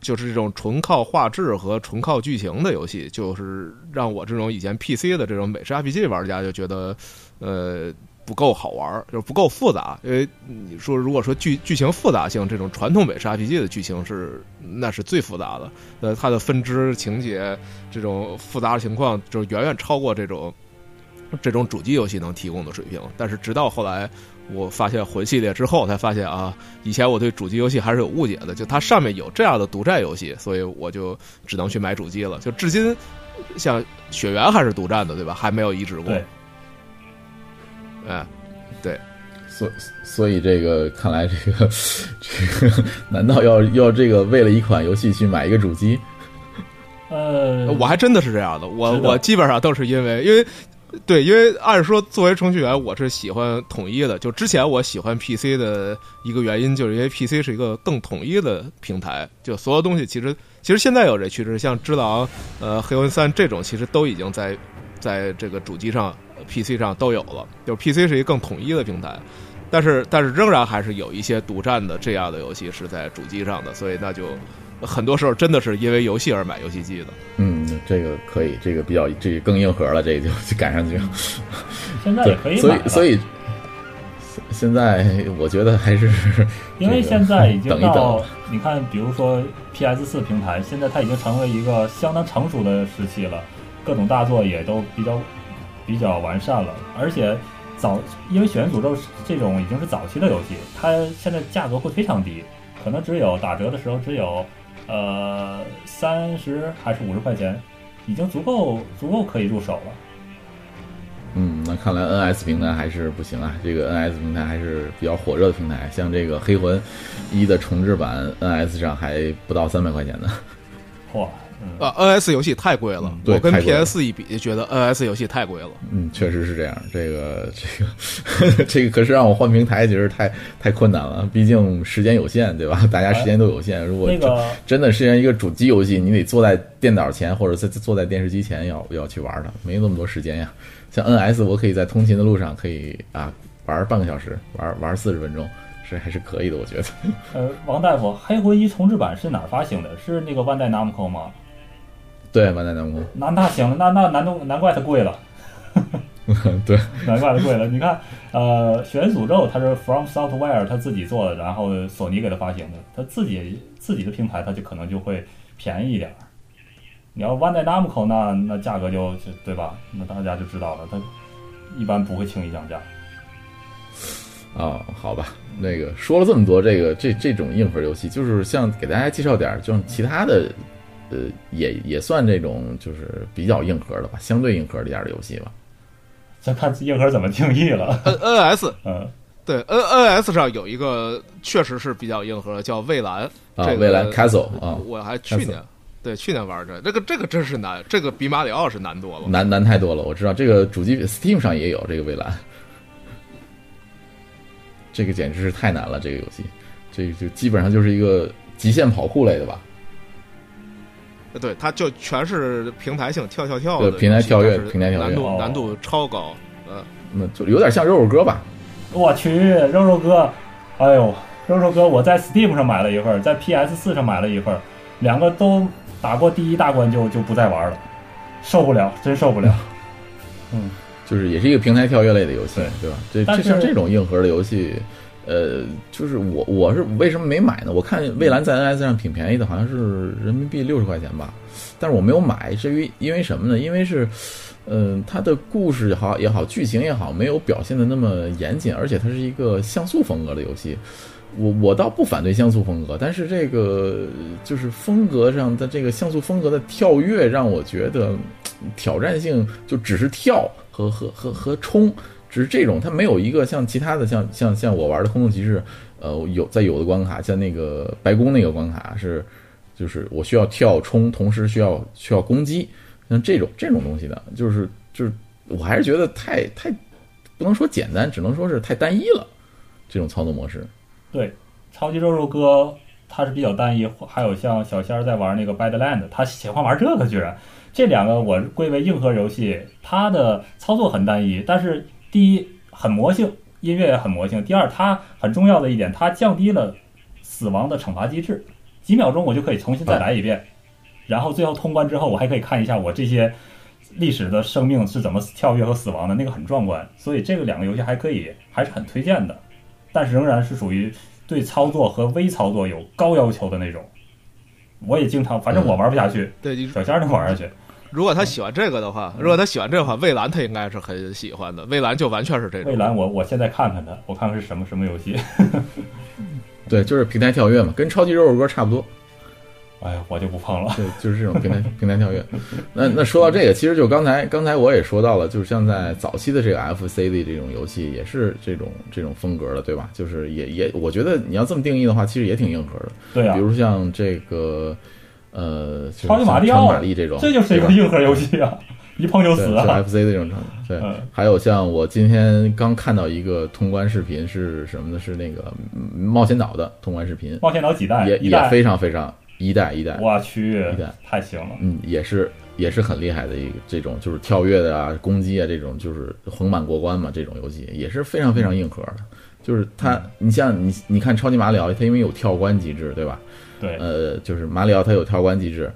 就是这种纯靠画质和纯靠剧情的游戏，就是让我这种以前 PC 的这种美式 RPG 玩家就觉得，呃，不够好玩，就是不够复杂。因为你说如果说剧剧情复杂性，这种传统美式 RPG 的剧情是那是最复杂的，呃，它的分支情节这种复杂的情况，就远远超过这种这种主机游戏能提供的水平。但是直到后来。我发现魂系列之后，才发现啊，以前我对主机游戏还是有误解的，就它上面有这样的独占游戏，所以我就只能去买主机了。就至今，像雪原还是独占的，对吧？还没有移植过。对，哎，所所以这个看来这个这个难道要要这个为了一款游戏去买一个主机？呃，我还真的是这样的，我我基本上都是因为因为。对，因为按说作为程序员，我是喜欢统一的。就之前我喜欢 PC 的一个原因，就是因为 PC 是一个更统一的平台，就所有东西其实其实现在有这趋势，像《只狼》、呃《黑魂三》这种，其实都已经在在这个主机上、PC 上都有了。就是 PC 是一个更统一的平台，但是但是仍然还是有一些独占的这样的游戏是在主机上的，所以那就很多时候真的是因为游戏而买游戏机的。嗯，这个可以，这个比较这个更硬核了，这个就 就赶上去了。现在也可以所买了以所以现在我觉得还是 因为现在已经 等一等到，你看，比如说 PS 四平台，现在它已经成为一个相当成熟的时期了，各种大作也都比较比较完善了，而且早，因为《血源诅咒》这种已经是早期的游戏，它现在价格会非常低，可能只有打折的时候只有呃三十还是五十块钱，已经足够足够可以入手了。嗯，那看来 NS 平台还是不行啊，这个 NS 平台还是比较火热的平台，像这个黑魂一的重置版 NS 上还不到三百块钱呢。嚯，嗯，啊，NS 游戏太贵了，我跟 PS 一比，觉得 NS 游戏太贵了。嗯，确实是这样。这个这个这个，可是让我换平台，其实太太困难了。毕竟时间有限，对吧？大家时间都有限。如果真那个真的是一个主机游戏，你得坐在电脑前或者在坐在电视机前要要去玩它，没那么多时间呀。像 NS，我可以在通勤的路上可以啊玩半个小时，玩玩四十分钟，是还是可以的，我觉得。呃，王大夫，黑魂一重置版是哪儿发行的？是那个万代 Namco 吗？对，万代南宫，那那行，那那难动难怪它贵了，对，难怪它贵了。你看，呃，《血源诅咒》它是 From Software 它自己做的，然后索尼给它发行的，它自己自己的平台它就可能就会便宜一点儿。你要万代 Namco 那那价格就就对吧？那大家就知道了，它一般不会轻易降价。哦，好吧，那个说了这么多，这个这这种硬核游戏，就是像给大家介绍点儿，就是其他的，呃，也也算这种就是比较硬核的吧，相对硬核一点的游戏吧。这看硬核怎么定义了。N NS 嗯，对 N NS 上有一个确实是比较硬核的，叫蔚蓝。啊，这个蔚蓝 Castle 啊，我还去年对去年玩这，这个这个真是难，这个比马里奥是难多了。难难太多了。我知道这个主机 Steam 上也有这个蔚蓝，这个简直是太难了，这个游戏，这就基本上就是一个极限跑酷类的吧。对，它就全是平台性跳跳跳对的平台跳跃平台跳跃哦难度难度超高。呃，那就有点像肉肉哥吧。我去，肉肉哥，哎呦，肉肉哥，我在 Steam 上买了一份，在 PS 四上买了一份，两个都打过第一大关就就不再玩了，受不了，真受不了。嗯就是也是一个平台跳跃类的游戏，对吧？这这像这种硬核的游戏，呃，就是我我是为什么没买呢？我看蔚蓝在 NS 上挺便宜的，好像是人民币六十块钱吧，但是我没有买，至于因为什么呢？因为是，嗯、它的故事好也好，剧情也好，没有表现的那么严谨，而且它是一个像素风格的游戏。我我倒不反对像素风格，但是这个就是风格上的这个像素风格的跳跃，让我觉得挑战性就只是跳和和和和冲，只是这种，它没有一个像其他的像像像我玩的空洞骑士，呃，有在有的关卡，像那个白宫那个关卡是，就是我需要跳冲，同时需要需要攻击，像这种这种东西的，就是就是我还是觉得太太不能说简单，只能说是太单一了，这种操作模式。对，超级肉肉哥他是比较单一，还有像小仙儿在玩那个 Badland，他喜欢玩这个，居然这两个我归为硬核游戏，它的操作很单一，但是第一很魔性，音乐也很魔性；第二，它很重要的一点，它降低了死亡的惩罚机制，几秒钟我就可以重新再来一遍，然后最后通关之后，我还可以看一下我这些。历史的生命是怎么跳跃和死亡的，那个很壮观，所以这个两个游戏还可以，还是很推荐的。但是仍然是属于对操作和微操作有高要求的那种。我也经常，反正我玩不下去，对，小仙儿能玩下去。如果他喜欢这个的话，如果他喜欢这个的话，蔚蓝他应该是很喜欢的。蔚蓝就完全是这种。蔚蓝我，我现在看看他，我看看是什么什么游戏。对，就是平台跳跃嘛，跟超级肉肉哥差不多。哎呀，我就不碰了。对，就是这种平台平台跳跃。那那说到这个，其实就刚才刚才我也说到了，就是像在早期的这个 FC 的这种游戏，也是这种这种风格的，对吧？就是也也，我觉得你要这么定义的话，其实也挺硬核的。对啊比，如像这个呃，就是超级马里奥像超玛丽这种，这就是一个硬核游戏啊，一碰就，死啊。FC 的这种场景。对，嗯还有像我今天刚看到一个通关视频是什么呢？是那个嗯冒险岛的通关视频，冒险岛几代？也也。非常非常一代一代，我去一代，太行了。嗯，也是也是很厉害的一个这种就是跳跃的啊、攻击啊这种就是横版过关嘛，这种游戏也是非常非常硬核的。就是它，你像你你看超级马里奥，它因为有跳关机制，对吧？对，呃，就是马里奥它有跳关机制，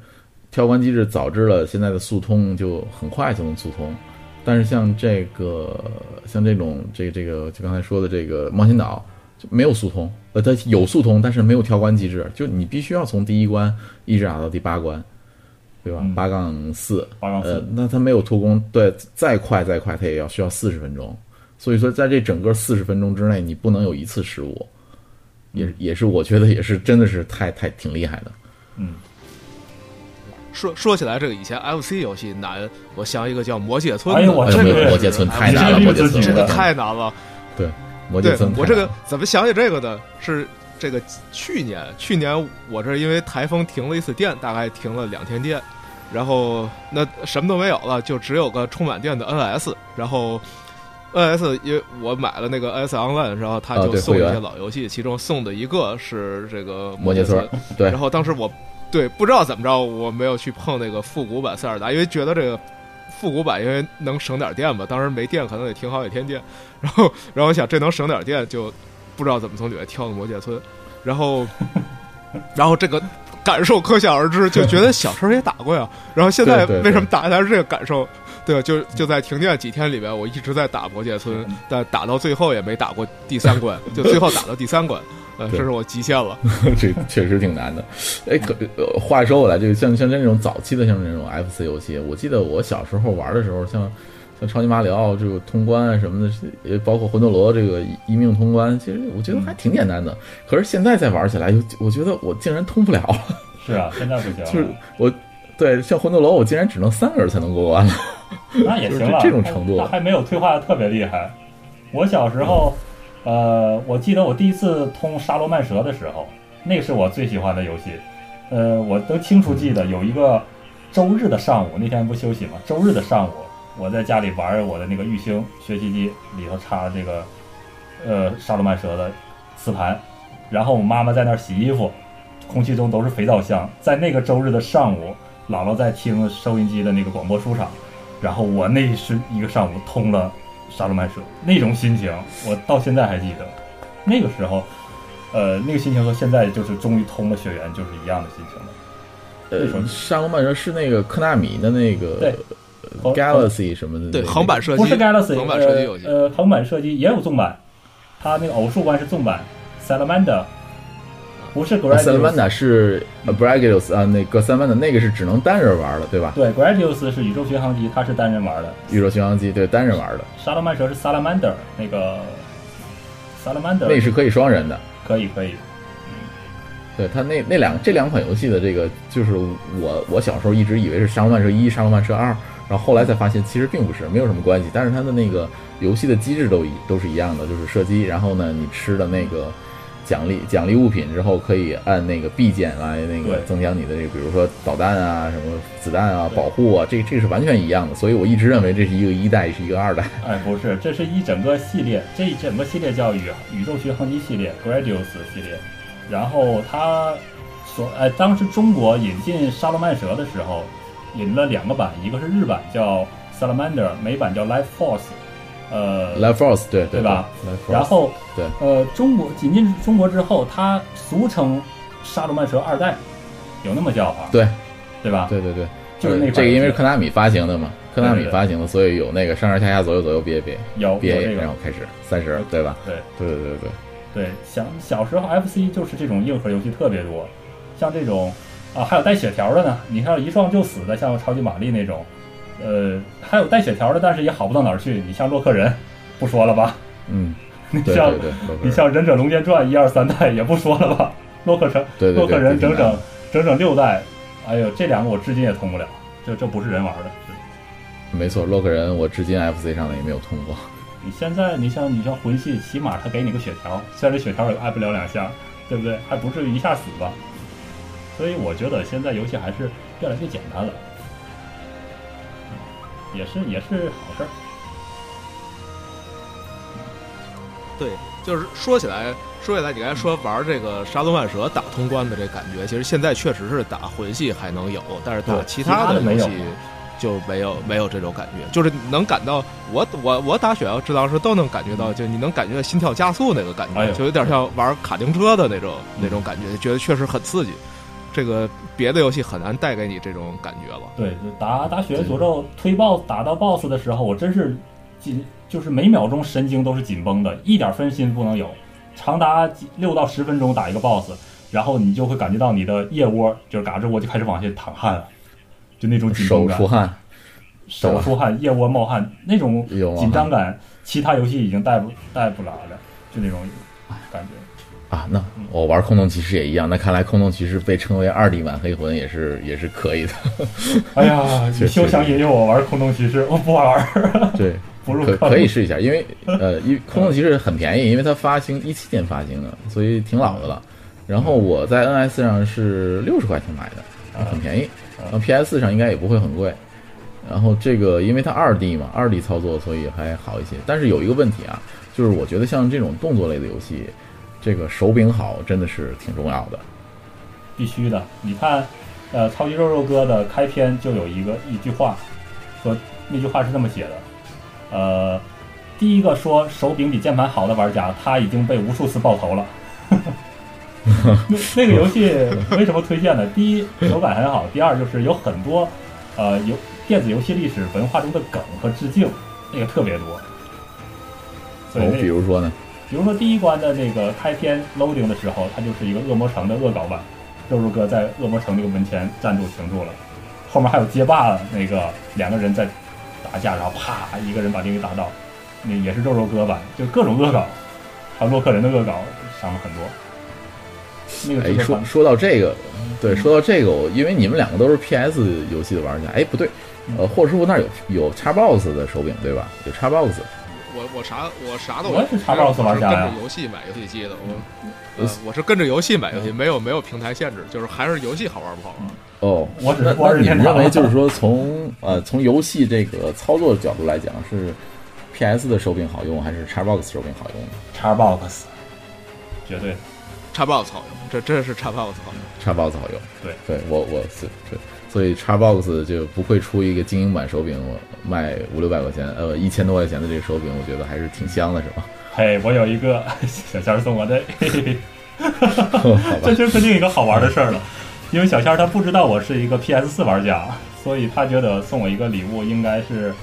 跳关机制导致了现在的速通就很快就能速通。但是像这个像这种这个这个就刚才说的这个冒险岛就没有速通，呃，它有速通，但是没有跳关机制，就你必须要从第一关一直打到第八关，对吧嗯？八杠四，八杠四呃，那它没有突攻，对，再快再快，它也要需要四十分钟。所以说，在这整个四十分钟之内，你不能有一次失误，也也是我觉得也是真的是太太挺厉害的。嗯，说说起来，这个以前 FC 游戏难，我想一个叫《魔界村》的，哎呦我这个哎魔界村太难了魔界村这个太难了。对魔界村，我这个怎么想起这个的？是这个去年，去年我这因为台风停了一次电，大概停了两天电，然后那什么都没有了，就只有个充满电的 NS，然后。NS 因为我买了那个 NS Online，然后他哦就送一些老游戏，其中送的一个是这个魔界村村，对然后当时我对不知道怎么着，我没有去碰那个复古版塞尔达，因为觉得这个复古版因为能省点电吧，当时没电可能得停好几天电，然后然后我想这能省点电，就不知道怎么从里面挑的魔界村，然后然后这个感受可想而知，就觉得小时候也打过呀，然后现在为什么打起来是这个感受？对，就就在停电几天里边，我一直在打魔界村，但打到最后也没打过第三关，就最后打到第三关，呃，这是我极限了。这确实挺难的。哎，可呃话说回来，这个像像这种早期的像这种 FC 游戏，我记得我小时候玩的时候，像像超级马里奥这个通关啊什么的，也包括魂斗罗这个一命通关，其实我觉得还挺简单的。可是现在再玩起来，又我觉得我竟然通不了，是啊，现在不行了，就是我。对，像魂斗罗，我竟然只能三个人才能过关了。那也行了，这种程度那还没有退化的特别厉害。我小时候，呃，我记得我第一次通沙罗曼蛇的时候，那是我最喜欢的游戏。呃，我都清楚记得有一个周日的上午，那天不休息嘛，周日的上午，我在家里玩我的那个玉星学习机，里头插这个呃沙罗曼蛇的磁盘，然后我妈妈在那儿洗衣服，空气中都是肥皂香。在那个周日的上午，姥姥在听收音机的那个广播书上。然后我那是一个上午通了沙罗曼蛇，那种心情我到现在还记得。那个时候，呃，那个心情和现在就是终于通了血缘就是一样的心情了。呃为什么，沙罗曼蛇是那个科纳米的那个对呃 Galaxy 什么的，对，横版设计不是 Galaxy，横版射击游戏。呃，呃，横版设计也有纵版，它那个偶数关是纵版，Salamander 不是达是呃 Bragadius 啊，那个塞勒曼达那个是只能单人玩的，对吧？对，Gradius 是宇宙巡航机，它是单人玩的，宇宙巡航机对单人玩的，沙罗曼蛇是 Salamander 那个 Salamander 那是可以双人的。可以可以，对它那那两这两款游戏的这个，就是我我小时候一直以为是《沙罗曼蛇一》《沙罗曼蛇二》，然后后来才发现其实并不是，没有什么关系。但是它的那个游戏的机制都一都是一样的，就是射击，然后呢你吃的那个奖励奖励物品之后，可以按那个 B 键来那个增强你的这个，比如说导弹啊、什么子弹啊、保护啊，这这是完全一样的。所以我一直认为这是一个一代，是一个二代。哎，不是，这是一整个系列，这一整个系列叫宇宇宙巡航机系列 （Gradius 系列）。然后它所哎，当时中国引进沙罗曼蛇的时候，引了两个版，一个是日版叫 Salamander，美版叫 Life Force。呃，Life Force 对对吧然后对呃，中国引进中国之后，它俗称沙罗曼蛇二代，有那么叫法，对对吧？对对对，就是那款呃这个因为科纳米发行的嘛，科纳米发行的，所以有那个上上下下左右左右别别有然后开始三十，对吧？对。对对对对对，小小时候 FC 就是这种硬核游戏特别多，像这种啊，还有带血条的呢。你看一撞就死的，像超级玛丽那种，呃，还有带血条的，但是也好不到哪儿去。你像洛克人，不说了吧？嗯，你像你像忍者龙剑传一二三代也不说了吧？洛克城对对对洛克人整整整整六代，哎呦，这两个我至今也通不了，这这不是人玩的。没错，洛克人我至今 FC 上的也没有通过。你现在你像你像魂系，起码他给你个血条，虽然这血条也挨不了两下，对不对？还不至于一下死吧？所以我觉得现在游戏还是越来越简单了，也是也是好事儿。对，就是说起来，说起来，你刚才说玩这个沙罗曼蛇打通关的这感觉，其实现在确实是打魂系还能有，但是打其其他的没有的游戏就没有没有这种感觉，就是能感到我我我打雪妖治疗时都能感觉到，就你能感觉到心跳加速那个感觉，哎就有点像玩卡丁车的那种那种感觉，觉得确实很刺激。这个别的游戏很难带给你这种感觉了。对，就打打血诅咒推 BOSS 打到 BOSS 的时候，我真是紧，就是每秒钟神经都是紧绷的，一点分心不能有，长达几六到十分钟打一个 BOSS，然后你就会感觉到你的腋窝就是嘎吱窝就开始往下淌汗了，就那种紧绷感。手出，汗，手出汗，腋窝冒汗，那种紧张感，其他游戏已经带不带不来了，就那种感觉。啊，那我玩空洞骑士也一样。那看来空洞骑士被称为二 D 版黑魂也是也是可以的。哎呀，你休想引诱我玩空洞骑士，我不玩。对，不入可可以试一下，因为呃，因为空洞骑士很便宜，因为它发行一七年发行的，所以挺老的了。然后我在 NS 上是六十块钱买的，很便宜。然后 PS 上应该也不会很贵。然后这个因为它二 D 嘛，二 D 操作，所以还好一些。但是有一个问题啊，就是我觉得像这种动作类的游戏。这个手柄好真的是挺重要的，必须的。你看，呃，超级肉肉哥的开篇就有一个一句话，说那句话是这么写的，呃，第一个说手柄比键盘好的玩家，他已经被无数次爆头了。那那个游戏为什么推荐呢？第一，手感很好；第二，就是有很多呃游电子游戏历史文化中的梗和致敬，那个特别多。所以，比如说呢？比如说第一关的那个开篇 loading 的时候，它就是一个恶魔城的恶搞版，肉肉哥在恶魔城那个门前站住停住了，后面还有街霸那个两个人在打架，然后啪一个人把另一个打倒，那也是肉肉哥版，就各种恶搞，还有洛克人的恶搞上了很多。那个哎，说说到这个，对，说到这个，我因为你们两个都是 PS 游戏的玩家，哎，不对，呃，霍师傅那儿有有 Xbox 的手柄对吧？有 Xbox。我我啥我啥都我是叉 box 玩家呀，跟着游戏买游戏机的，我我是跟着游戏买游戏，没有没有平台限制，就是还是游戏好玩不好玩。哦，我只是那你们认为就是说从呃从游戏这个操作角度来讲，是 PS 的手柄好用还是 Xbox 手柄好用叉 box 绝对叉 box 好用，这真是叉 box 好用叉 box 好用。对对，我我是对。所以，Xbox 就不会出一个精英版手柄，卖五六百块钱，呃，一千多块钱的这个手柄，我觉得还是挺香的，是吧？嘿，我有一个 小仙儿送我的，这就是另一个好玩的事儿了。因为小仙儿他不知道我是一个 PS 四玩家，所以他觉得送我一个礼物应该是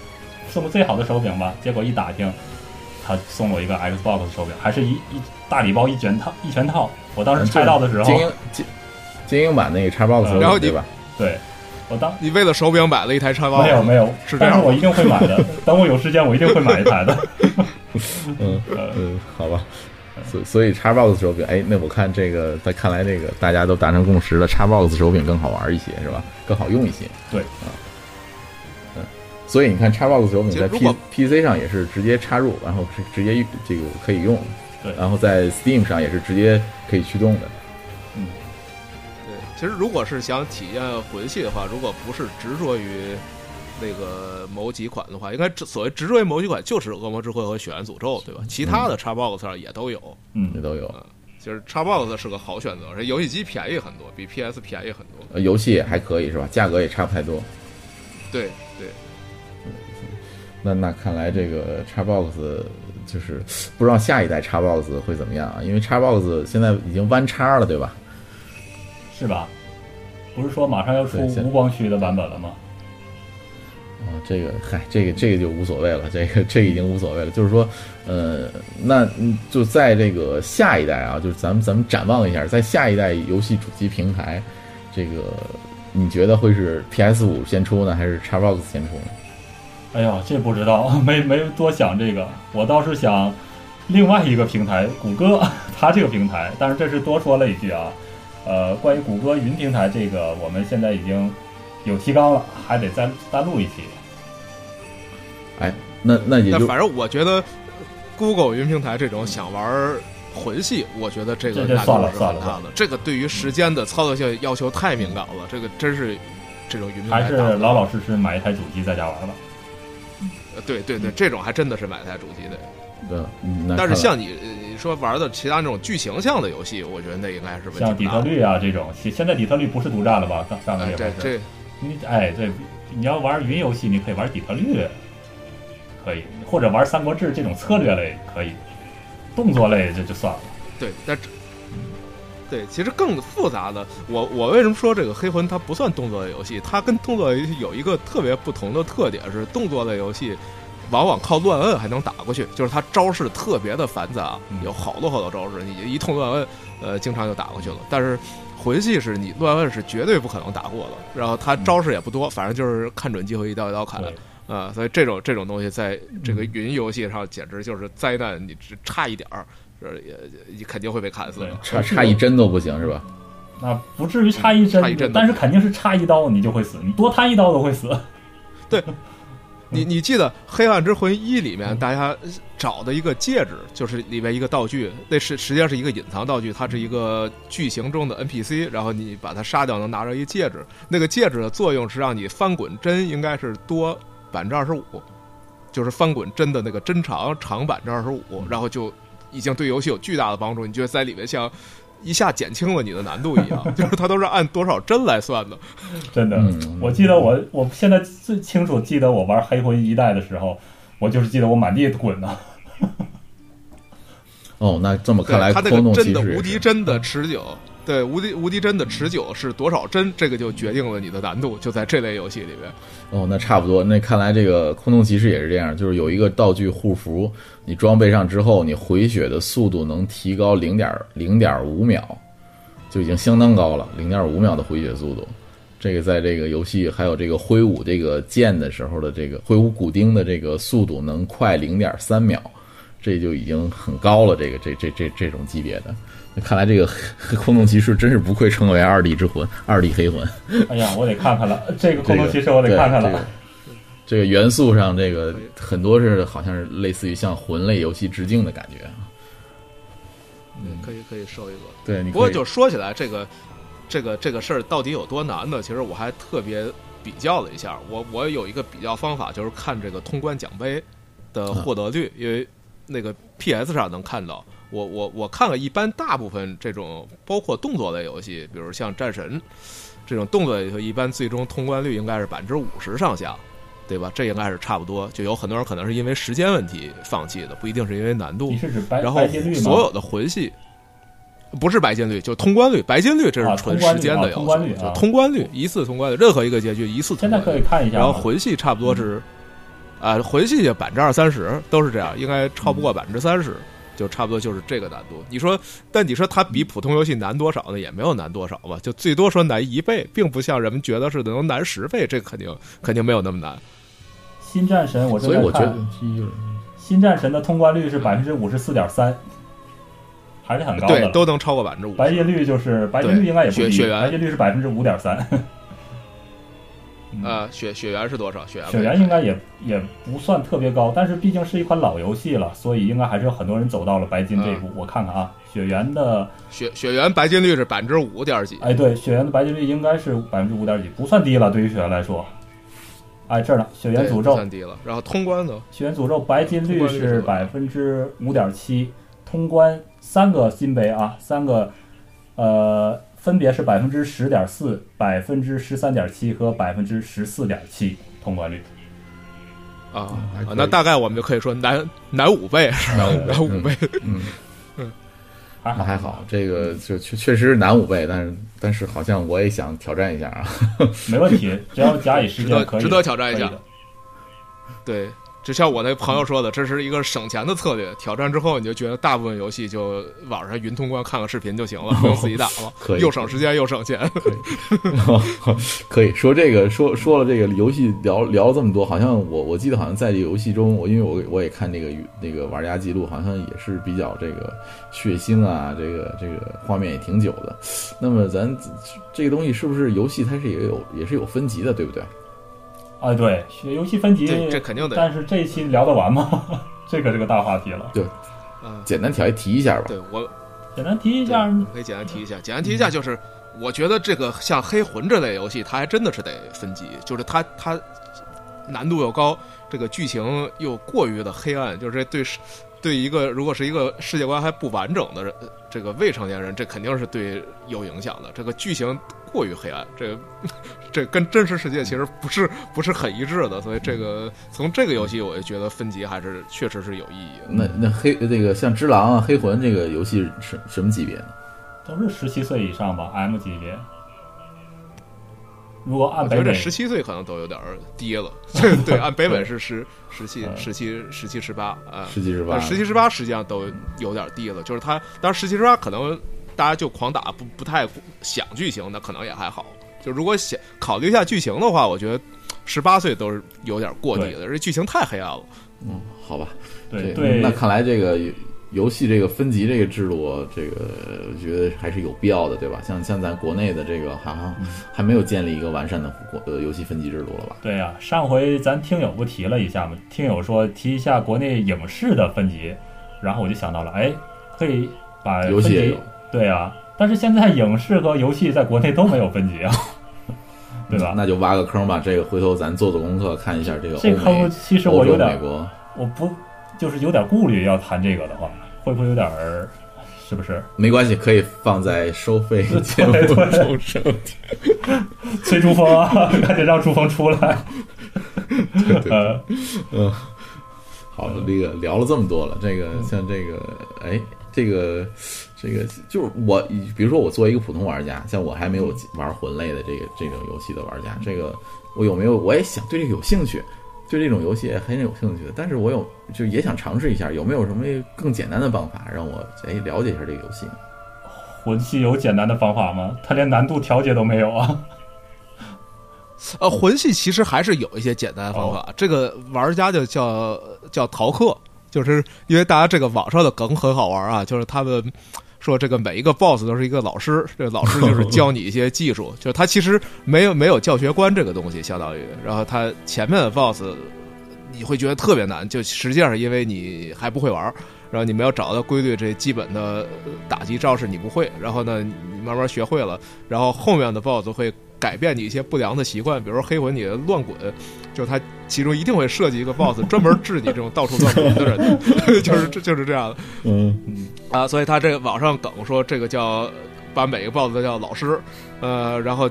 送个最好的手柄吧。结果一打听，他送我一个 Xbox 手柄，还是一一大礼包一全套一全套。我当时拆到的时候，精英精精英版那个 Xbox 手柄对吧？对。我当你为了手柄买了一台叉八，没有没有，是但是我一定会买的。等我有时间，我一定会买一台的。嗯嗯，好吧。所所以叉 box 手柄，哎，那我看这个，在看来这个大家都达成共识了，叉 box 手柄更好玩一些，是吧？更好用一些。对啊，嗯，所以你看叉 box 手柄在 P P C 上也是直接插入，然后直直接这个可以用。对，然后在 Steam 上也是直接可以驱动的。其实，如果是想体验魂系的话，如果不是执着于那个某几款的话，应该所谓执着于某几款就是《恶魔之魂》和《血缘诅咒》，对吧？其他的 Xbox 上也都有，嗯，也都有。其实 Xbox 是个好选择，这游戏机便宜很多，比 PS 便宜很多。游戏也还可以，是吧？价格也差不太多。对对。那那看来这个 Xbox 就是不知道下一代 Xbox 会怎么样啊？因为 Xbox 现在已经弯叉了，对吧？是吧？不是说马上要出无光驱的版本了吗？啊，这个嗨，这个这个就无所谓了，这个这已经无所谓了。就是说，呃，那就在这个下一代啊，就是咱们咱们展望一下，在下一代游戏主机平台，这个你觉得会是 PS 五先出呢，还是 Xbox 先出呢？哎呀，这不知道，没没多想这个。我倒是想另外一个平台，谷歌 它这个平台，但是这是多说了一句啊。呃，关于谷歌云平台这个，我们现在已经有提纲了，还得再再录一期。哎，那那也就反正我觉得，Google 云平台这种想玩魂系，我觉得这个难度是很大的。这个对于时间的操作性要求太敏感了，这个真是这种云平台还是老老实实买一台主机在家玩吧。呃，对对对，这种还真的是买一台主机的。对，但是像你。说玩的其他那种剧情向的游戏，我觉得那应该是像底特律啊这种。现现在底特律不是独占了吧？上上个月对这，你哎对，你要玩云游戏，你可以玩底特律，可以，或者玩三国志这种策略类可以，动作类这就算了。对，但对，其实更复杂的，我我为什么说这个黑魂它不算动作类游戏？它跟动作游戏有一个特别不同的特点是，动作类游戏。往往靠乱摁还能打过去，就是他招式特别的繁杂，有好多好多招式，你一通乱摁，呃，经常就打过去了。但是魂系是你乱摁是绝对不可能打过的，然后他招式也不多，反正就是看准机会一刀一刀砍。啊，所以这种这种东西在这个云游戏上简直就是灾难，你只差一点儿，这也也肯定会被砍死。差差一针都不行是吧？那不至于差一针，差一针但是肯定是差一刀你就会死，你多贪一刀都会死。你你记得《黑暗之魂一》里面大家找的一个戒指，就是里面一个道具，那是实际上是一个隐藏道具，它是一个剧情中的 NPC，然后你把它杀掉能拿着一戒指，那个戒指的作用是让你翻滚针应该是多百分之二十五，就是翻滚针的那个针长长百分之二十五，然后就已经对游戏有巨大的帮助，你觉得在里面像。一下减轻了你的难度一样，就是它都是按多少帧来算的。真的，嗯我记得我我现在最清楚记得我玩黑魂一代的时候，我就是记得我满地滚呢。哦，那这么看来，对它那个真的无敌真的持久，对无敌无敌针的持久是多少帧，这个就决定了你的难度，就在这类游戏里面。哦，那差不多。那看来这个空洞骑士也是这样，就是有一个道具护符，你装备上之后，你回血的速度能提高零点零点五秒，就已经相当高了，零点五秒的回血速度。这个在这个游戏还有这个挥舞这个剑的时候的这个挥舞骨钉的这个速度能快零点三秒，这就已经很高了。这个这这这这种级别的，那看来这个 空洞骑士真是不愧称为二 D 之魂，二 D 黑魂。哎呀，我得看看了，这个空洞骑士我得看看对这个了。这个元素上，这个很多是好像是类似于向魂类游戏致敬的感觉啊。嗯，可以可以收一个。对，你不过就说起来，这个这个这个事儿到底有多难呢？其实我还特别比较了一下，我我有一个比较方法，就是看这个通关奖杯的获得率，因为那个 PS 上能看到。我我我看了一般大部分这种包括动作类游戏，比如像战神这种动作类游戏，一般最终通关率应该是百分之五十上下。对吧？这应该是差不多。就有很多人可能是因为时间问题放弃的，不一定是因为难度然后？所有的魂系不是白金率，就通关率。白金率这啊是纯时间的要求，通关率啊就通关率一次通关率，任何一个结局一次通现在关率。可以看一下。然后魂系差不多是，啊、魂系就百分之二三十都是这样，应该超不过百分之三十，就差不多就是这个难度。你说，但你说它比普通游戏难多少呢？也没有难多少吧，就最多说难一倍，并不像人们觉得是能难十倍，这肯定 肯定没有那么难。新战神我正在所以我觉得，新战神的通关率是百分之五十四点三，还是很高的对，都能超过百分之五。白银率就是白银率应该也不低，血血缘白银率是百分之五点三。呃，血血缘是多少？血缘血缘应该也也不算特别高，但是毕竟是一款老游戏了，所以应该还是有很多人走到了白金这一步。我看看啊，血缘的，血血缘白金率是百分之五点几。哎，对，血缘的白金率应该是百分之五点几，不算低了，对于血缘来说。哎，这儿呢，血缘诅咒，算低了。然后通关呢？血缘诅咒白金率是百分之五点七，通关三个金杯啊，三个呃，分别是百分之十点四、百分之十三点七和百分之十四点七通关率。啊那大概我们就可以说难难五倍，难五倍 难五倍。嗯，还好那还好，这个就确确实是难五倍，但是但是好像我也想挑战一下啊。没问题，只要假以时值得间可以值得挑战一下对，就像我那朋友说的，这是一个省钱的策略。挑战之后，你就觉得大部分游戏就网上云通关看个视频就行了，不用自己打了，又省时间又省钱。可以说这个说说了这个游戏聊聊了这么多，好像我我记得好像在这游戏中，我因为我我也看这个那个玩家记录，好像也是比较这个血腥啊，这个这个画面也挺久的。那么咱这个东西是不是游戏它是也有也是有分级的，对不对？啊，对，学游戏分级，对，这肯定得。但是这一期聊得完吗？这个是个大话题了。对嗯，简单提提一下吧。对我简单提一下，我可以简单提一下，简单提一下就是，我觉得这个像黑魂这类游戏，它还真的是得分级，就是它它难度又高，这个剧情又过于的黑暗，就是对世对一个如果是一个世界观还不完整的人，这个未成年人，这肯定是对有影响的。这个剧情过于黑暗，这个 这跟真实世界其实不是不是很一致的，所以这个从这个游戏，我就觉得分级还是确实是有意义的。那那黑这个像《只狼》啊、《黑魂》这个游戏是什么级别呢？都是十七岁以上吧，M 级别。如果按我觉得这北美，十七岁可能都有点儿低了，对，按北本是十十七嗯十七十七十八啊，十七十八但？十七十八实际上都有点低了，就是他，当然十七十八可能大家就狂打，不不太想剧情，那可能也还好。就如果想考虑一下剧情的话，我觉得十八岁都是有点过低了，这剧情太黑暗了。嗯，好吧，对对，那看来这个游戏这个分级这个制度，这个我觉得还是有必要的，对吧？像像咱国内的这个，好像还没有建立一个完善的国呃游戏分级制度了吧？对呀、上回咱听友不提了一下吗？听友说提一下国内影视的分级，然后我就想到了，哎，可以把游戏也有，对啊，但是现在影视和游戏在国内都没有分级啊，对吧？那就挖个坑吧。这个回头咱做做功课，看一下这个这坑其实我有点。我不就是有点顾虑，要谈这个的话，会不会有点儿，是不是？没关系，可以放在收费 节目中收听。催朱峰啊，赶紧让朱峰出来。对对，嗯，好，这个聊了这么多了，这个像这个，哎，这个这个就是我，比如说我作为一个普通玩家，像我还没有玩魂类的这个这种游戏的玩家，这个我有没有我也想对这个有兴趣，对这种游戏也很有兴趣的，但是我有就也想尝试一下，有没有什么更简单的办法让我哎了解一下这个游戏？魂系有简单的方法吗？它连难度调节都没有啊。呃，魂系其实还是有一些简单的方法，这个玩家就叫叫逃课，就是因为大家这个网上的梗很好玩啊，就是他们说这个每一个 BOSS 都是一个老师，这个老师就是教你一些技术，就是他其实没有没有教学观这个东西，相当于，然后他前面的 BOSS 你会觉得特别难，就实际上是因为你还不会玩。然后你没有找到规律，这基本的打击招式你不会，然后呢，你慢慢学会了，然后后面的 BOSS 会改变你一些不良的习惯，比如说黑魂你乱滚，就他其中一定会设计一个 BOSS 专门治你这种到处乱滚的人，就是这就是这样的。嗯。啊，所以他这个网上梗说这个叫把每个 BOSS 都叫老师，呃，然后。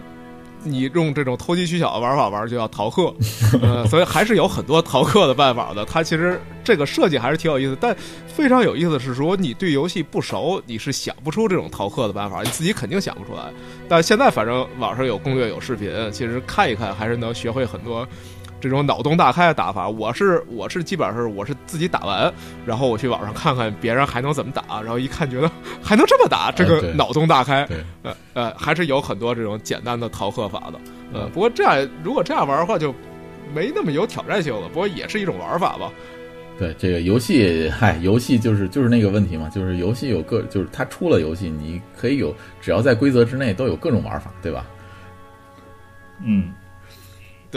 你用这种投机取巧的玩法玩就要逃课，呃，所以还是有很多逃课的办法的。它其实这个设计还是挺有意思，但非常有意思的是，说你对游戏不熟，你是想不出这种逃课的办法，你自己肯定想不出来。但现在反正网上有攻略有视频，其实看一看还是能学会很多这种脑洞大开的打法。我是我是基本上是我是自己打完，然后我去网上看看别人还能怎么打，然后一看觉得还能这么打，这个脑洞大开。对，呃呃，还是有很多这种简单的逃课法的。呃，不过这样如果这样玩的话，就没那么有挑战性了。不过也是一种玩法吧。对这个游戏，嗨，游戏就是就是那个问题嘛，就是游戏有各，就是它出了游戏，你可以有，只要在规则之内都有各种玩法，对吧？嗯，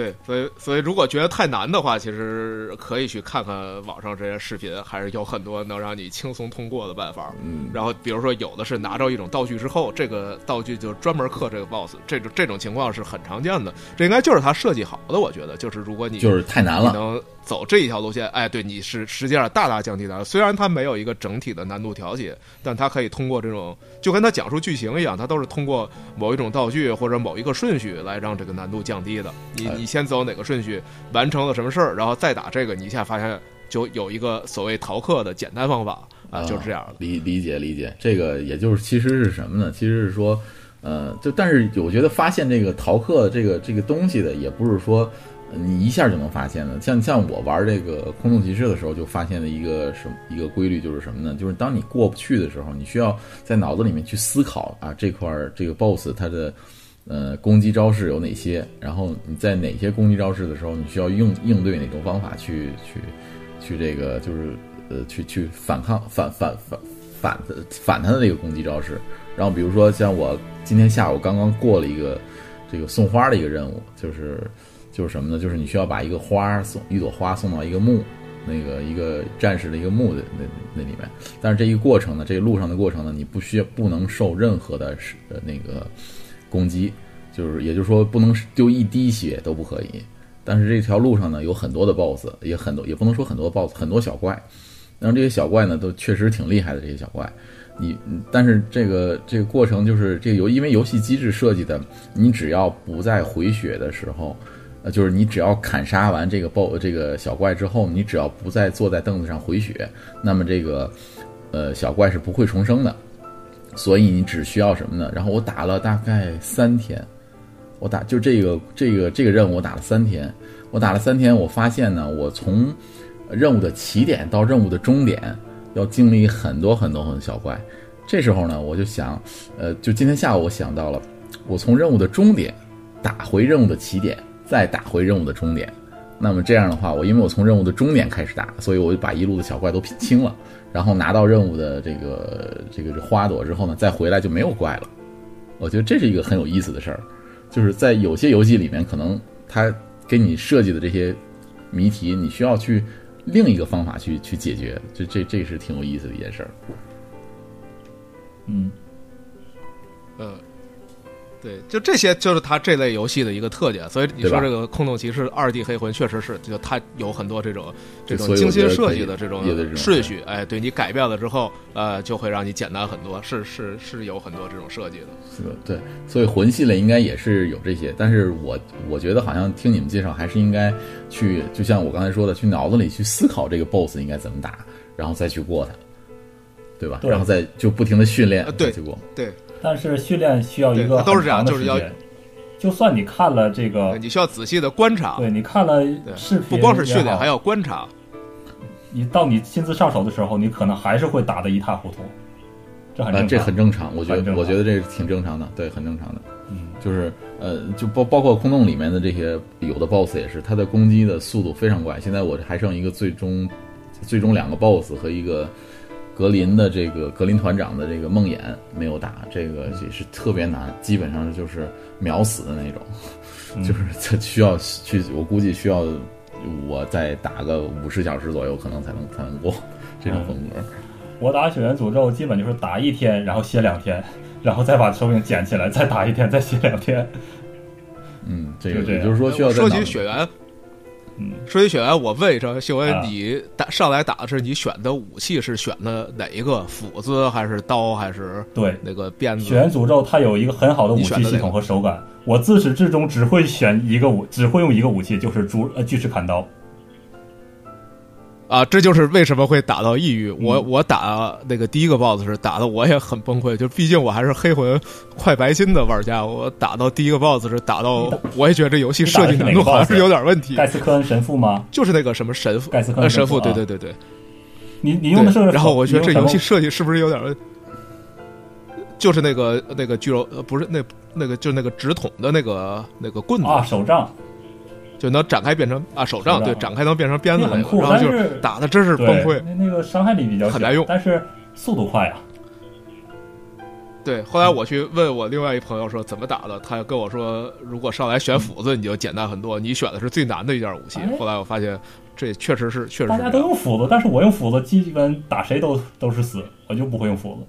对，所以所以如果觉得太难的话，其实可以去看看网上这些视频，还是有很多能让你轻松通过的办法。嗯，然后比如说有的是拿着一种道具之后，这个道具就专门克这个 BOSS，这种这种情况是很常见的。这应该就是他设计好的，我觉得就是如果你就是太难了，能走这一条路线，哎，对，你是实际上大大降低难度。虽然它没有一个整体的难度调节，但它可以通过这种，就跟它讲述剧情一样，它都是通过某一种道具或者某一个顺序来让这个难度降低的。你哎你先走哪个顺序，完成了什么事儿，然后再打这个，你一下发现就有一个所谓逃课的简单方法啊，就是这样的。理理解理解，这个也就是其实是什么呢？其实是说，呃，就但是我觉得发现这个逃课这个这个东西的，也不是说呃你一下就能发现的。像像我玩这个空洞骑士的时候，就发现了一个什么一个规律，就是什么呢？就是当你过不去的时候，你需要在脑子里面去思考啊，这块儿这个 BOSS 它的。呃，攻击招式有哪些？然后你在哪些攻击招式的时候，你需要应应对哪种方法去去去这个就是呃去去反抗反反反反反他的这个攻击招式。然后比如说像我今天下午刚刚过了一个这个送花的一个任务，就是就是什么呢？就是你需要把一个花送一朵花送到一个墓。那个一个战士的一个墓的那那里面，但是这一过程呢，这个路上的过程呢，你不需要不能受任何的是呃那个攻击，就是也就是说不能丢一滴血都不可以。但是这条路上呢有很多的 BOSS，也很多也不能说很多 BOSS，很多小怪。然后这些小怪呢都确实挺厉害的，这些小怪。你但是这个这个过程就是这个游因为游戏机制设计的，你只要不再回血的时候。呃，就是你只要砍杀完这个 b o 这个小怪之后，你只要不再坐在凳子上回血，那么这个呃小怪是不会重生的。所以你只需要什么呢？然后我打了大概三天，我打就这个这个这个任务我打了三天，我打了三天，我发现呢，我从任务的起点到任务的终点要经历很多很多很多小怪。这时候呢，我就想，呃，就今天下午我想到了，我从任务的终点打回任务的起点。再打回任务的终点。那么这样的话，我因为我从任务的终点开始打，所以我就把一路的小怪都清了，然后拿到任务的这个这个花朵之后呢，再回来就没有怪了。我觉得这是一个很有意思的事儿，就是在有些游戏里面，可能它给你设计的这些谜题，你需要去另一个方法去去解决，这这这是挺有意思的一件事儿。嗯，嗯，对，就这些就是它这类游戏的一个特点。所以你说这个《空洞骑士二 D 黑魂》确实是，就它有很多这种这种精心设计的这种有的这种顺序，哎，对你改变了之后，呃，就会让你简单很多。是是是有很多这种设计的。是的，对，所以魂系列应该也是有这些，但是我我觉得好像听你们介绍，还是应该去，就像我刚才说的，去脑子里去思考这个 BOSS 应该怎么打，然后再去过它，对吧？对然后再就不停的训练呃，对再去过。对，但是训练需要一个都是这样很长的就是要时间就算你看了这个，你需要仔细的观察，对你看了视频，不光是训练，还要观察。你到你亲自上手的时候，你可能还是会打得一塌糊涂，这很呃，正常。这很正常，我觉得，我觉得这是挺正常的，对，很正常的。嗯，就是呃，就包包括空洞里面的这些有的 BOSS 也是，它的攻击的速度非常快。现在我还剩一个最终最终两个 BOSS 和一个格林的这个格林团长的这个梦魇没有打，这个也是特别难，基本上就是秒死的那种，嗯 就是这需要去，我估计需要我再打个五十小时左右，可能才能才能过这种风格。我打血缘诅咒基本就是打一天，然后歇两天，然后再把手柄捡起来，再打一天，再歇两天。嗯，这个就这也就是说需要在说起血缘，嗯，说起雪莱，我问一声，秀恩啊，你打上来打的是你选的武器是选的哪一个？斧子还是刀还是对，那个鞭子？血缘诅咒它有一个很好的武器系统和手感。我自始至终只会选一个武，只会用一个武器，就是猪呃巨齿砍刀。啊，这就是为什么会打到抑郁。我嗯我打那个第一个 BOSS 是打的我也很崩溃，就毕竟我还是黑魂快白金的玩家，我打到第一个 BOSS 是打到我也觉得这游戏设计难度好像是有点问题。盖斯科恩神父吗？就是那个什么神父，盖斯科恩神父啊对对对对。你你用的是对然后我觉得这游戏设计是不是有点问？就是那个那个巨肉，呃，不是那那个就那个直筒的那个那个棍子，啊手杖，就能展开变成啊手杖，对，展开能变成鞭子然后就是打的真是崩溃。那那个伤害力比较很难用但是速度快啊。对，后来我去问我另外一朋友说怎么打的，他跟我说，如果上来选斧子，你就简单很多，你选的是最难的一件武器哎。后来我发现这确实是确实大家都。用斧子，但是我用斧子基本打谁都都是死，我就不会用斧子。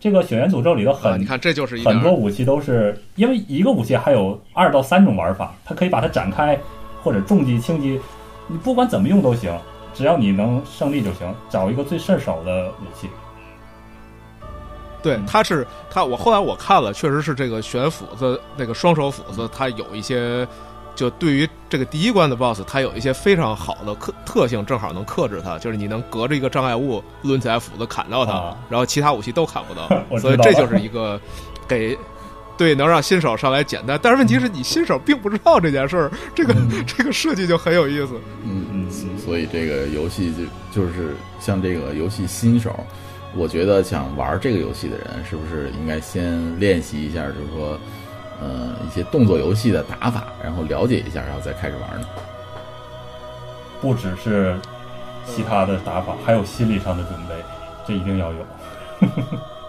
这个血缘诅咒里头很、啊，你看这就是一很多武器都是因为一个武器还有二到三种玩法，它可以把它展开或者重击、轻击，你不管怎么用都行，只要你能胜利就行。找一个最顺手的武器。对嗯，它是它，我后来我看了，确实是这个选斧子那个双手斧子，它有一些，就对于这个第一关的 BOSS，它有一些非常好的克特性，正好能克制它，就是你能隔着一个障碍物抡起来斧子砍到它，啊然后其他武器都砍不到 所以这就是一个给。对，能让新手上来简单，但是问题是你新手并不知道这件事儿，这个、这个设计就很有意思。嗯嗯，所以这个游戏就就是像这个游戏新手，我觉得想玩这个游戏的人，是不是应该先练习一下，就是说，呃，一些动作游戏的打法，然后了解一下，然后再开始玩呢？不只是其他的打法，还有心理上的准备，这一定要有。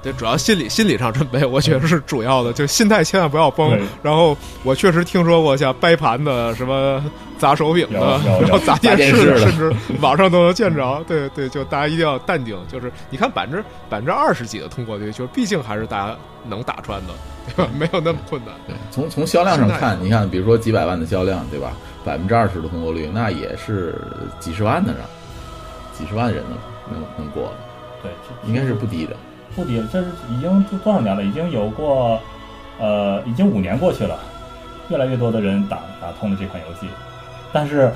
对，主要心理心理上准备，我觉得是主要的，就心态千万不要崩。然后我确实听说过像掰盘的、什么砸手柄的，然后砸电视甚至网上都能见着。对对，就大家一定要淡定。就是你看百分之百分之二十几的通过率，就是毕竟还是大家能打穿的，对吧？没有那么困难。对，从从销量上看，你看，比如说几百万的销量，对吧？百分之二十的通过率，那也是几十万的人，几十万人能能能过的，对，应该是不低的。不低，这是已经多多少年了？已经有过，呃，已经五年过去了，越来越多的人打打通了这款游戏，但是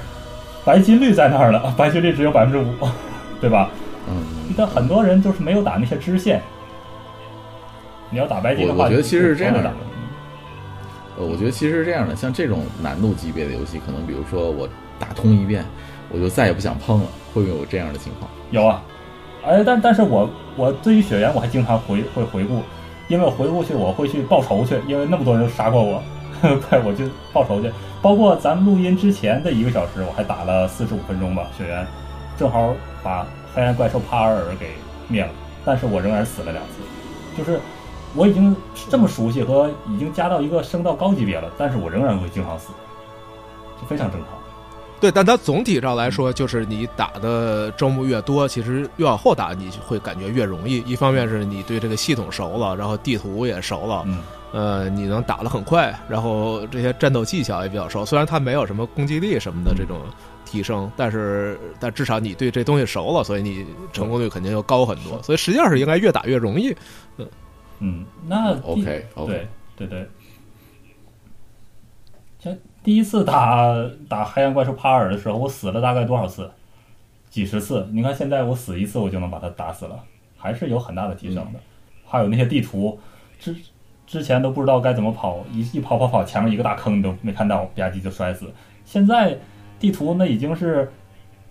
白金率在那儿了，白金率只有百分之五，对吧？嗯，但很多人就是没有打那些支线。你要打白金的话，我我觉得其实是这样的呃，我觉得其实是这样的，像这种难度级别的游戏，可能比如说我打通一遍，我就再也不想碰了，会不会有这样的情况？有啊，哎，但但是我我对于血缘我还经常回会回顾，因为我回顾去我会去报仇去，因为那么多人杀过我，快我就报仇去。包括咱们录音之前的一个小时，我还打了四十五分钟吧，雪原正好把黑暗怪兽帕尔尔给灭了，但是我仍然死了两次，就是我已经这么熟悉和已经加到一个升到高级别了，但是我仍然会经常死，这非常正常。对，但它总体上来说，就是你打的周目越多，其实越往后打，你会感觉越容易。一方面是你对这个系统熟了，然后地图也熟了，嗯，呃，你能打得很快，然后这些战斗技巧也比较熟。虽然它没有什么攻击力什么的这种提升，但是但至少你对这东西熟了，所以你成功率肯定要高很多。所以实际上是应该越打越容易。嗯嗯，那 OK OK，对对对，像第一次打打黑暗怪兽帕尔的时候，我死了大概多少次？几十次。你看现在我死一次，我就能把它打死了，还是有很大的提升的。还有那些地图，之之前都不知道该怎么跑，一一跑跑跑，前面一个大坑你都没看到，吧唧就摔死。现在地图那已经是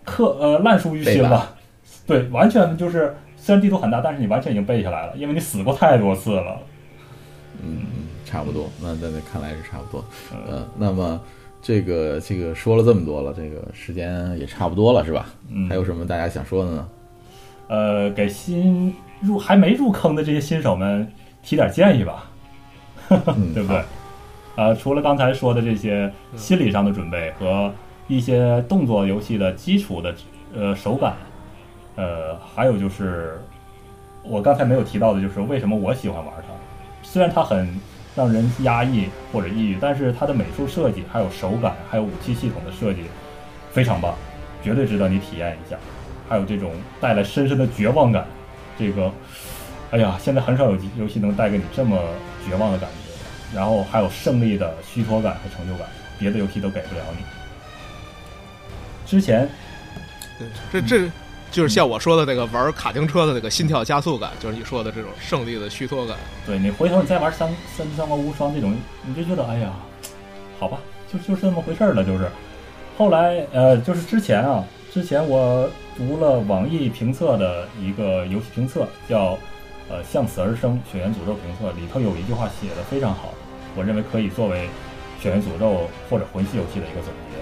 刻呃烂熟于心了，对，完全就是虽然地图很大，但是你完全已经背下来了，因为你死过太多次了。嗯，差不多。那那那看来是差不多。嗯呃，那么这个这个说了这么多了，这个时间也差不多了，是吧？嗯还有什么大家想说的呢？呃，给新入还没入坑的这些新手们提点建议吧，嗯，对不对？呃，除了刚才说的这些心理上的准备和一些动作游戏的基础的呃手感，呃，还有就是我刚才没有提到的，就是为什么我喜欢玩它。虽然它很让人压抑或者抑郁，但是它的美术设计、还有手感、还有武器系统的设计非常棒，绝对值得你体验一下。还有这种带来深深的绝望感，这个，哎呀，现在很少有游戏能带给你这么绝望的感觉。然后还有胜利的虚脱感和成就感，别的游戏都给不了你。之前这这就是像我说的那个玩卡丁车的那个心跳加速感，就是你说的这种胜利的虚脱感。对你回头你再玩三三三国无双这种，你就觉得哎呀，好吧，就就是这么回事儿了，就是。后来呃，就是之前啊，之前我读了网易评测的一个游戏评测，叫呃“向死而生：血缘诅咒评测”，里头有一句话写的非常好，我认为可以作为血缘诅咒或者魂系游戏的一个总结。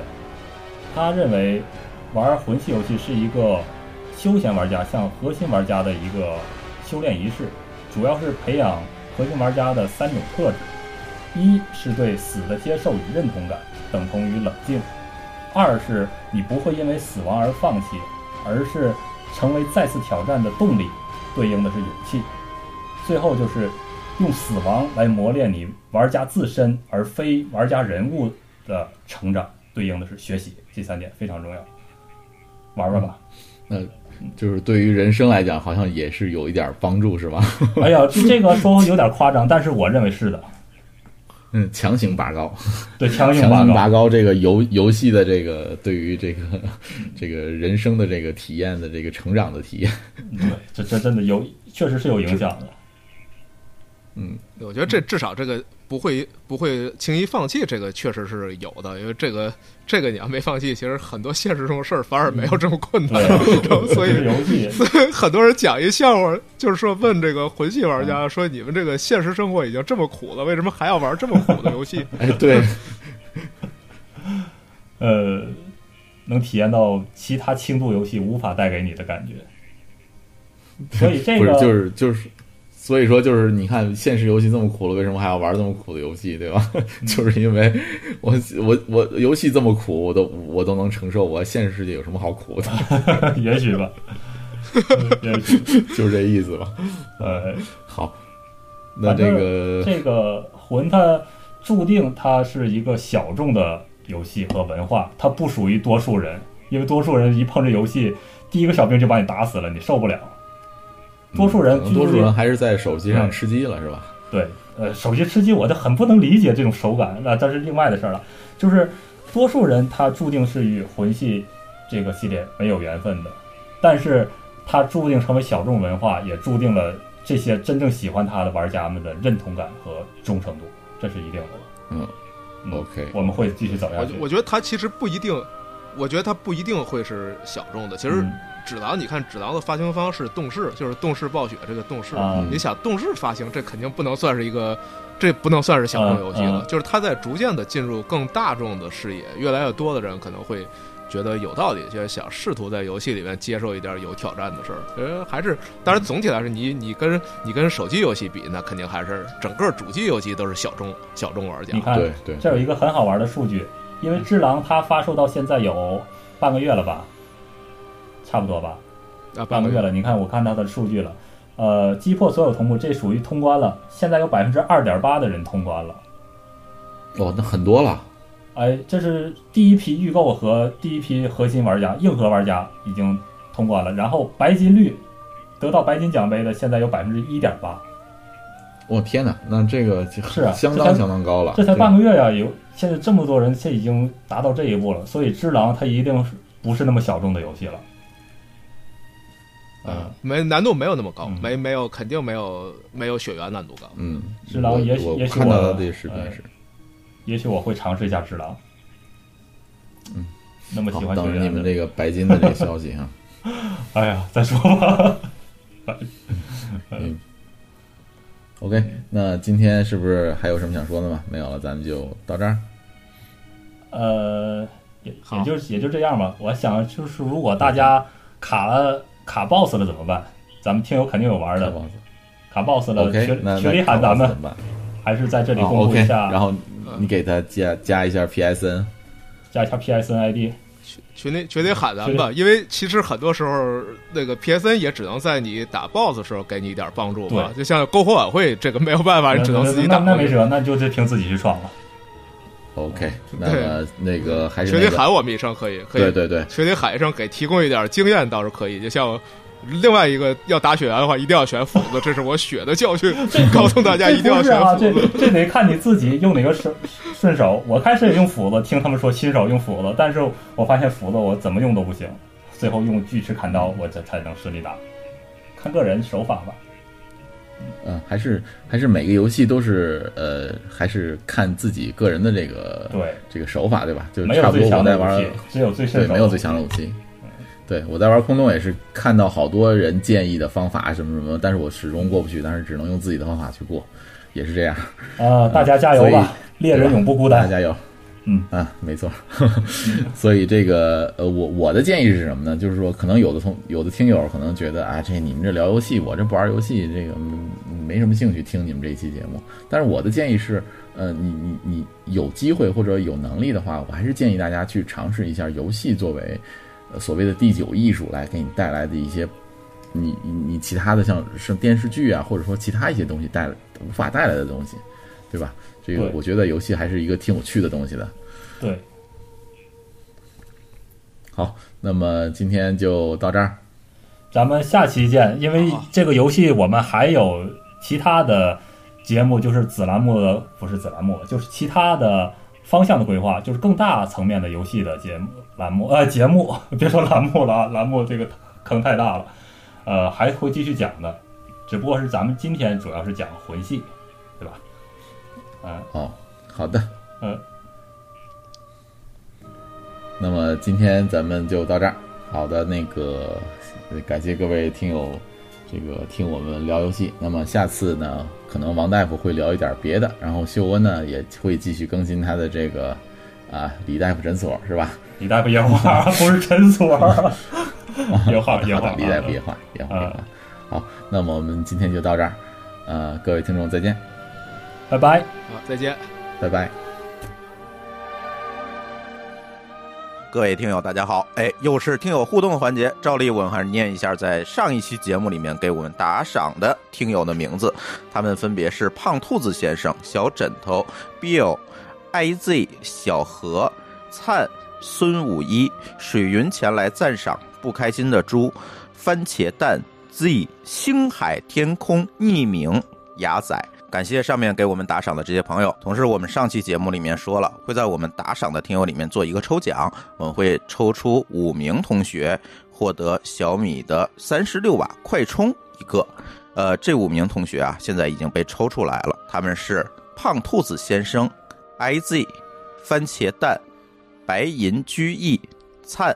他认为玩魂系游戏是一个休闲玩家向核心玩家的一个修炼仪式，主要是培养核心玩家的三种特质：一是对死的接受与认同感，等同于冷静；二是你不会因为死亡而放弃，而是成为再次挑战的动力，对应的是勇气；最后就是用死亡来磨练你玩家自身，而非玩家人物的成长，对应的是学习。这三点非常重要，玩玩吧。那就是对于人生来讲，好像也是有一点帮助，是吧？哎呀，这这个说有点夸张，但是我认为是的。嗯，强行拔高，对，强行强行拔高。拔高这个游游戏的这个对于这个 这个人生的这个体验的这个成长的体验。对，这这真的有，确实是有影响的。嗯，我觉得这至少这个不会不会轻易放弃，这个确实是有的。因为这个这个你要没放弃，其实很多现实中的事儿反而没有这么困难。对，所以所以，很多人讲一笑话，就是说问这个魂系玩家说：“你们这个现实生活已经这么苦了，为什么还要玩这么苦的游戏 哎，对，呃，能体验到其他轻度游戏无法带给你的感觉。所以这不是个就是就是，所以说就是你看现实游戏这么苦了，为什么还要玩这么苦的游戏，对吧？就是因为我我我游戏这么苦，我都我都能承受，我现实世界有什么好苦的？也许吧，也许就是这意思吧。呃，好，那这个这个魂它注定它是一个小众的游戏和文化，它不属于多数人，因为多数人一碰这游戏，第一个小兵就把你打死了，你受不了。多数人嗯多数人还是在手机上吃鸡了，是吧？对，呃，手机吃鸡我就很不能理解这种手感，那这是另外的事儿了。就是多数人他注定是与魂系这个系列没有缘分的，但是他注定成为小众文化，也注定了这些真正喜欢他的玩家们的认同感和忠诚度，这是一定的。嗯嗯 OK 我们会继续走？”下去。我我觉得他其实不一定，我觉得他不一定会是小众的。其实嗯指狼，你看指狼的发行方是动视，就是动视暴雪这个动视。啊你想动视发行，这肯定不能算是一个，这不能算是小众游戏了。嗯嗯就是它在逐渐的进入更大众的视野，越来越多的人可能会觉得有道理，就想试图在游戏里面接受一点有挑战的事儿。呃，还是当然总体来说，你你跟你跟手机游戏比，那肯定还是整个主机游戏都是小众小众玩家你。看对对，这有一个很好玩的数据，因为《只狼》它发售到现在有半个月了吧，差不多吧，啊，半个月了。你看，我看它的数据了，呃，击破所有同步，这属于通关了。现在有百分之二点八的人通关了，哦，那很多了。哎，这是第一批预购和第一批核心玩家、硬核玩家已经通关了。然后白金率得到白金奖杯的，现在有百分之一点八，我、天哪，那这个是啊相当相当高了。这才对半个月呀，有现在这么多人，现在已经达到这一步了。所以《只狼》它一定是不是那么小众的游戏了。嗯，没难度没有那么高，嗯没没有肯定没有没有血缘难度高。嗯，只狼也许也许我看到的视频呃是。也许我会尝试一下《只狼》。嗯，那么喜，欢等着你们这个白金的这个消息哈。哎呀，再说吧。嗯 OK，那今天是不是还有什么想说的吗？没有了，咱们就到这儿。呃，也也就也就这样吧。我想就是，如果大家卡了卡 BOSS 了怎么办？咱们听友肯定有玩的，卡 BOSS 了群那群里喊咱们，还是在这里哦公布一下，然后你给他加加一下 PSN。加一下 PSN ID。群里群里喊咱们吧，因为其实很多时候那个 PSN 也只能在你打 BOSS 的时候给你一点帮助吧，就像篝火晚会这个没有办法，你只能自己打那。那没辙，那就得凭自己去闯了。OK，那么那个还是群里喊我们一声可以，可以，对对对，群里喊一声给提供一点经验倒是可以，就像。另外一个要打血缘的话，一定要选斧子，这是我血的教训，告诉大家一定要选啊，斧这子。这得看你自己用哪个顺顺手。我开始也用斧子，听他们说新手用斧子，但是我发现斧子我怎么用都不行，最后用锯齿砍刀，我这才能顺利打。看个人手法吧。嗯，还是还是每个游戏都是呃，还是看自己个人的这个对这个手法，对吧？就差不多我在玩只有最顺对，没有最强的武器。对我在玩空洞也是看到好多人建议的方法什么什么，但是我始终过不去，但是只能用自己的方法去过，也是这样。啊，大家加 油吧！猎人永不孤单，大家加油。嗯啊，没错。所以这个呃，我我的建议是什么呢？就是说，可能有的同有的听友可能觉得啊，这你们这聊游戏，我这不玩游戏，这个没什么兴趣听你们这一期节目。但是我的建议是，呃，你你你有机会或者有能力的话，我还是建议大家去尝试一下游戏作为。呃，所谓的第九艺术来给你带来的一些，你你你其他的像是电视剧啊，或者说其他一些东西带来无法带来的东西，对吧？这个我觉得游戏还是一个挺有趣的东西的。对。好，那么今天就到这儿，咱们下期见。因为这个游戏我们还有其他的节目，就是子栏目的，不是子栏目，就是其他的。方向的规划就是更大层面的游戏的节目栏目，呃，节目 别说栏目了啊，栏目这个坑太大了，呃，还会继续讲的，只不过是咱们今天主要是讲魂系，对吧？嗯，哦，好的，嗯，那么今天咱们就到这儿，好的，那个感谢各位听友。这个听我们聊游戏，那么下次呢，可能王大夫会聊一点别的，然后秀恩呢也会继续更新他的这个啊李大夫诊所是吧？李大夫野话不是诊所，野话野话，李大夫野话野话野话。好，那么我们今天就到这儿，呃，各位听众再见，拜拜，好，再见，拜拜。各位听友，大家好！哎，又是听友互动环节。照例，我们还是念一下在上一期节目里面给我们打赏的听友的名字，他们分别是胖兔子先生、小枕头、Bill、IZ、小何、灿、孙五一、水云前来赞赏、不开心的猪、番茄蛋、Z、星海天空、匿名、雅仔。感谢上面给我们打赏的这些朋友。同时，我们上期节目里面说了，会在我们打赏的听友里面做一个抽奖，我们会抽出五名同学获得小米的三十六瓦快充一个。呃，这五名同学啊，现在已经被抽出来了，他们是胖兔子先生、IZ、番茄蛋、白银居易、灿、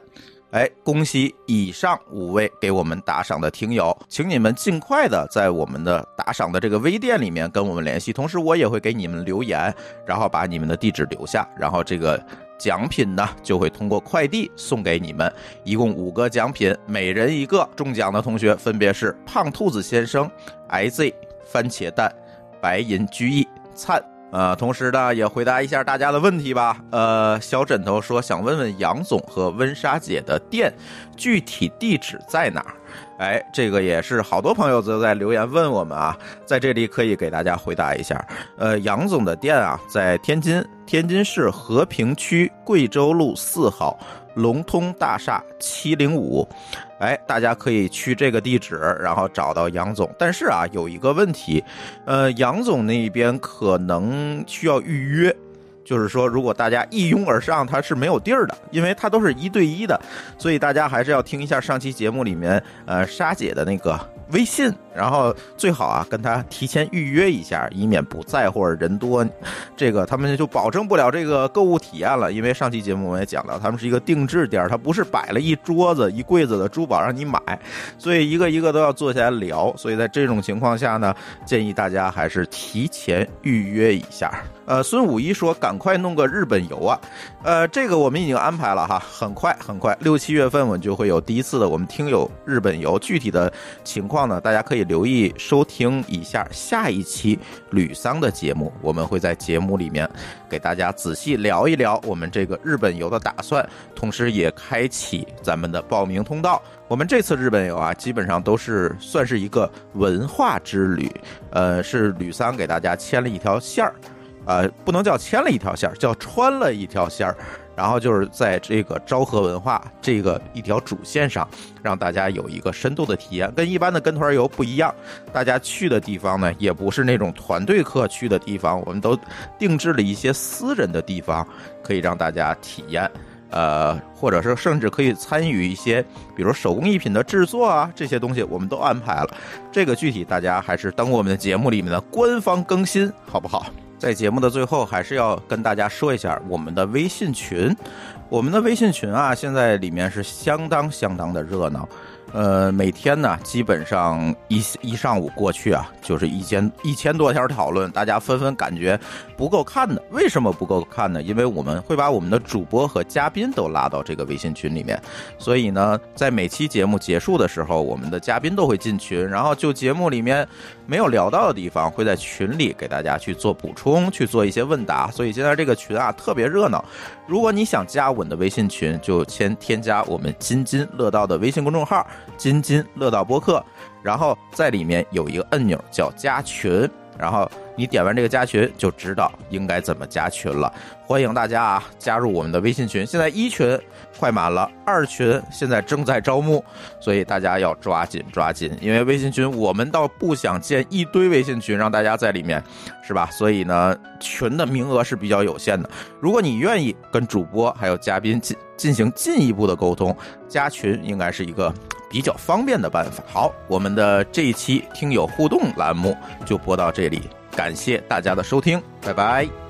哎，恭喜以上五位给我们打赏的听友，请你们尽快的在我们的打赏的这个微店里面跟我们联系，同时我也会给你们留言，然后把你们的地址留下，然后这个奖品呢就会通过快递送给你们，一共五个奖品，每人一个。中奖的同学分别是胖兔子先生、IZ、番茄蛋、白银居易、灿。呃，同时呢，也回答一下大家的问题吧。呃，小枕头说想问问杨总和温莎姐的店具体地址在哪儿？哎，这个也是好多朋友都在留言问我们啊，在这里可以给大家回答一下。呃，杨总的店啊，在天津，天津市和平区贵州路四号龙通大厦七零五。哎，大家可以去这个地址，然后找到杨总。但是啊，有一个问题，呃，杨总那边可能需要预约，就是说，如果大家一拥而上，他是没有地儿的，因为他都是一对一的，所以大家还是要听一下上期节目里面，呃，沙姐的那个微信，然后最好啊跟他提前预约一下，以免不在或者人多，这个他们就保证不了这个购物体验了。因为上期节目我也讲到，他们是一个定制店，他不是摆了一桌子一柜子的珠宝让你买，所以一个一个都要坐下来聊。所以在这种情况下呢，建议大家还是提前预约一下。呃，孙五一说赶快弄个日本游啊，呃，这个我们已经安排了哈，很快很快，六七月份我们就会有第一次的我们听友日本游，具体的情况呢，大家可留意收听一下下一期吕桑的节目，我们会在节目里面给大家仔细聊一聊我们这个日本游的打算，同时也开启咱们的报名通道。我们这次日本游啊，基本上都是算是一个文化之旅，呃，是吕桑给大家牵了一条线儿。呃，不能叫牵了一条线儿，叫穿了一条线儿，然后就是在这个昭和文化这个一条主线上，让大家有一个深度的体验，跟一般的跟团游不一样。大家去的地方呢，也不是那种团队客去的地方，我们都定制了一些私人的地方，可以让大家体验。呃，或者是甚至可以参与一些，比如手工艺品的制作啊，这些东西我们都安排了。这个具体大家还是等我们的节目里面的官方更新，好不好？在节目的最后，还是要跟大家说一下我们的微信群。我们的微信群啊，现在里面是相当相当的热闹。呃，每天呢，基本上一一上午过去啊，就是一千一千多条讨论，大家纷纷感觉不够看的。为什么不够看呢？因为我们会把我们的主播和嘉宾都拉到这个微信群里面，所以呢，在每期节目结束的时候，我们的嘉宾都会进群，然后就节目里面没有聊到的地方，会在群里给大家去做补充，去做一些问答。所以现在这个群啊特别热闹。如果你想加我的微信群，就先添加我们津津乐道的微信公众号。津津乐道播客，然后在里面有一个按钮叫加群，然后你点完这个加群就知道应该怎么加群了。欢迎大家啊加入我们的微信群，现在一群快满了，二群现在正在招募，所以大家要抓紧抓紧，因为微信群我们倒不想建一堆微信群让大家在里面，是吧？所以呢，群的名额是比较有限的。如果你愿意跟主播还有嘉宾进进行进一步的沟通，加群应该是一个。比较方便的办法。好，我们的这一期听友互动栏目就播到这里，感谢大家的收听，拜拜。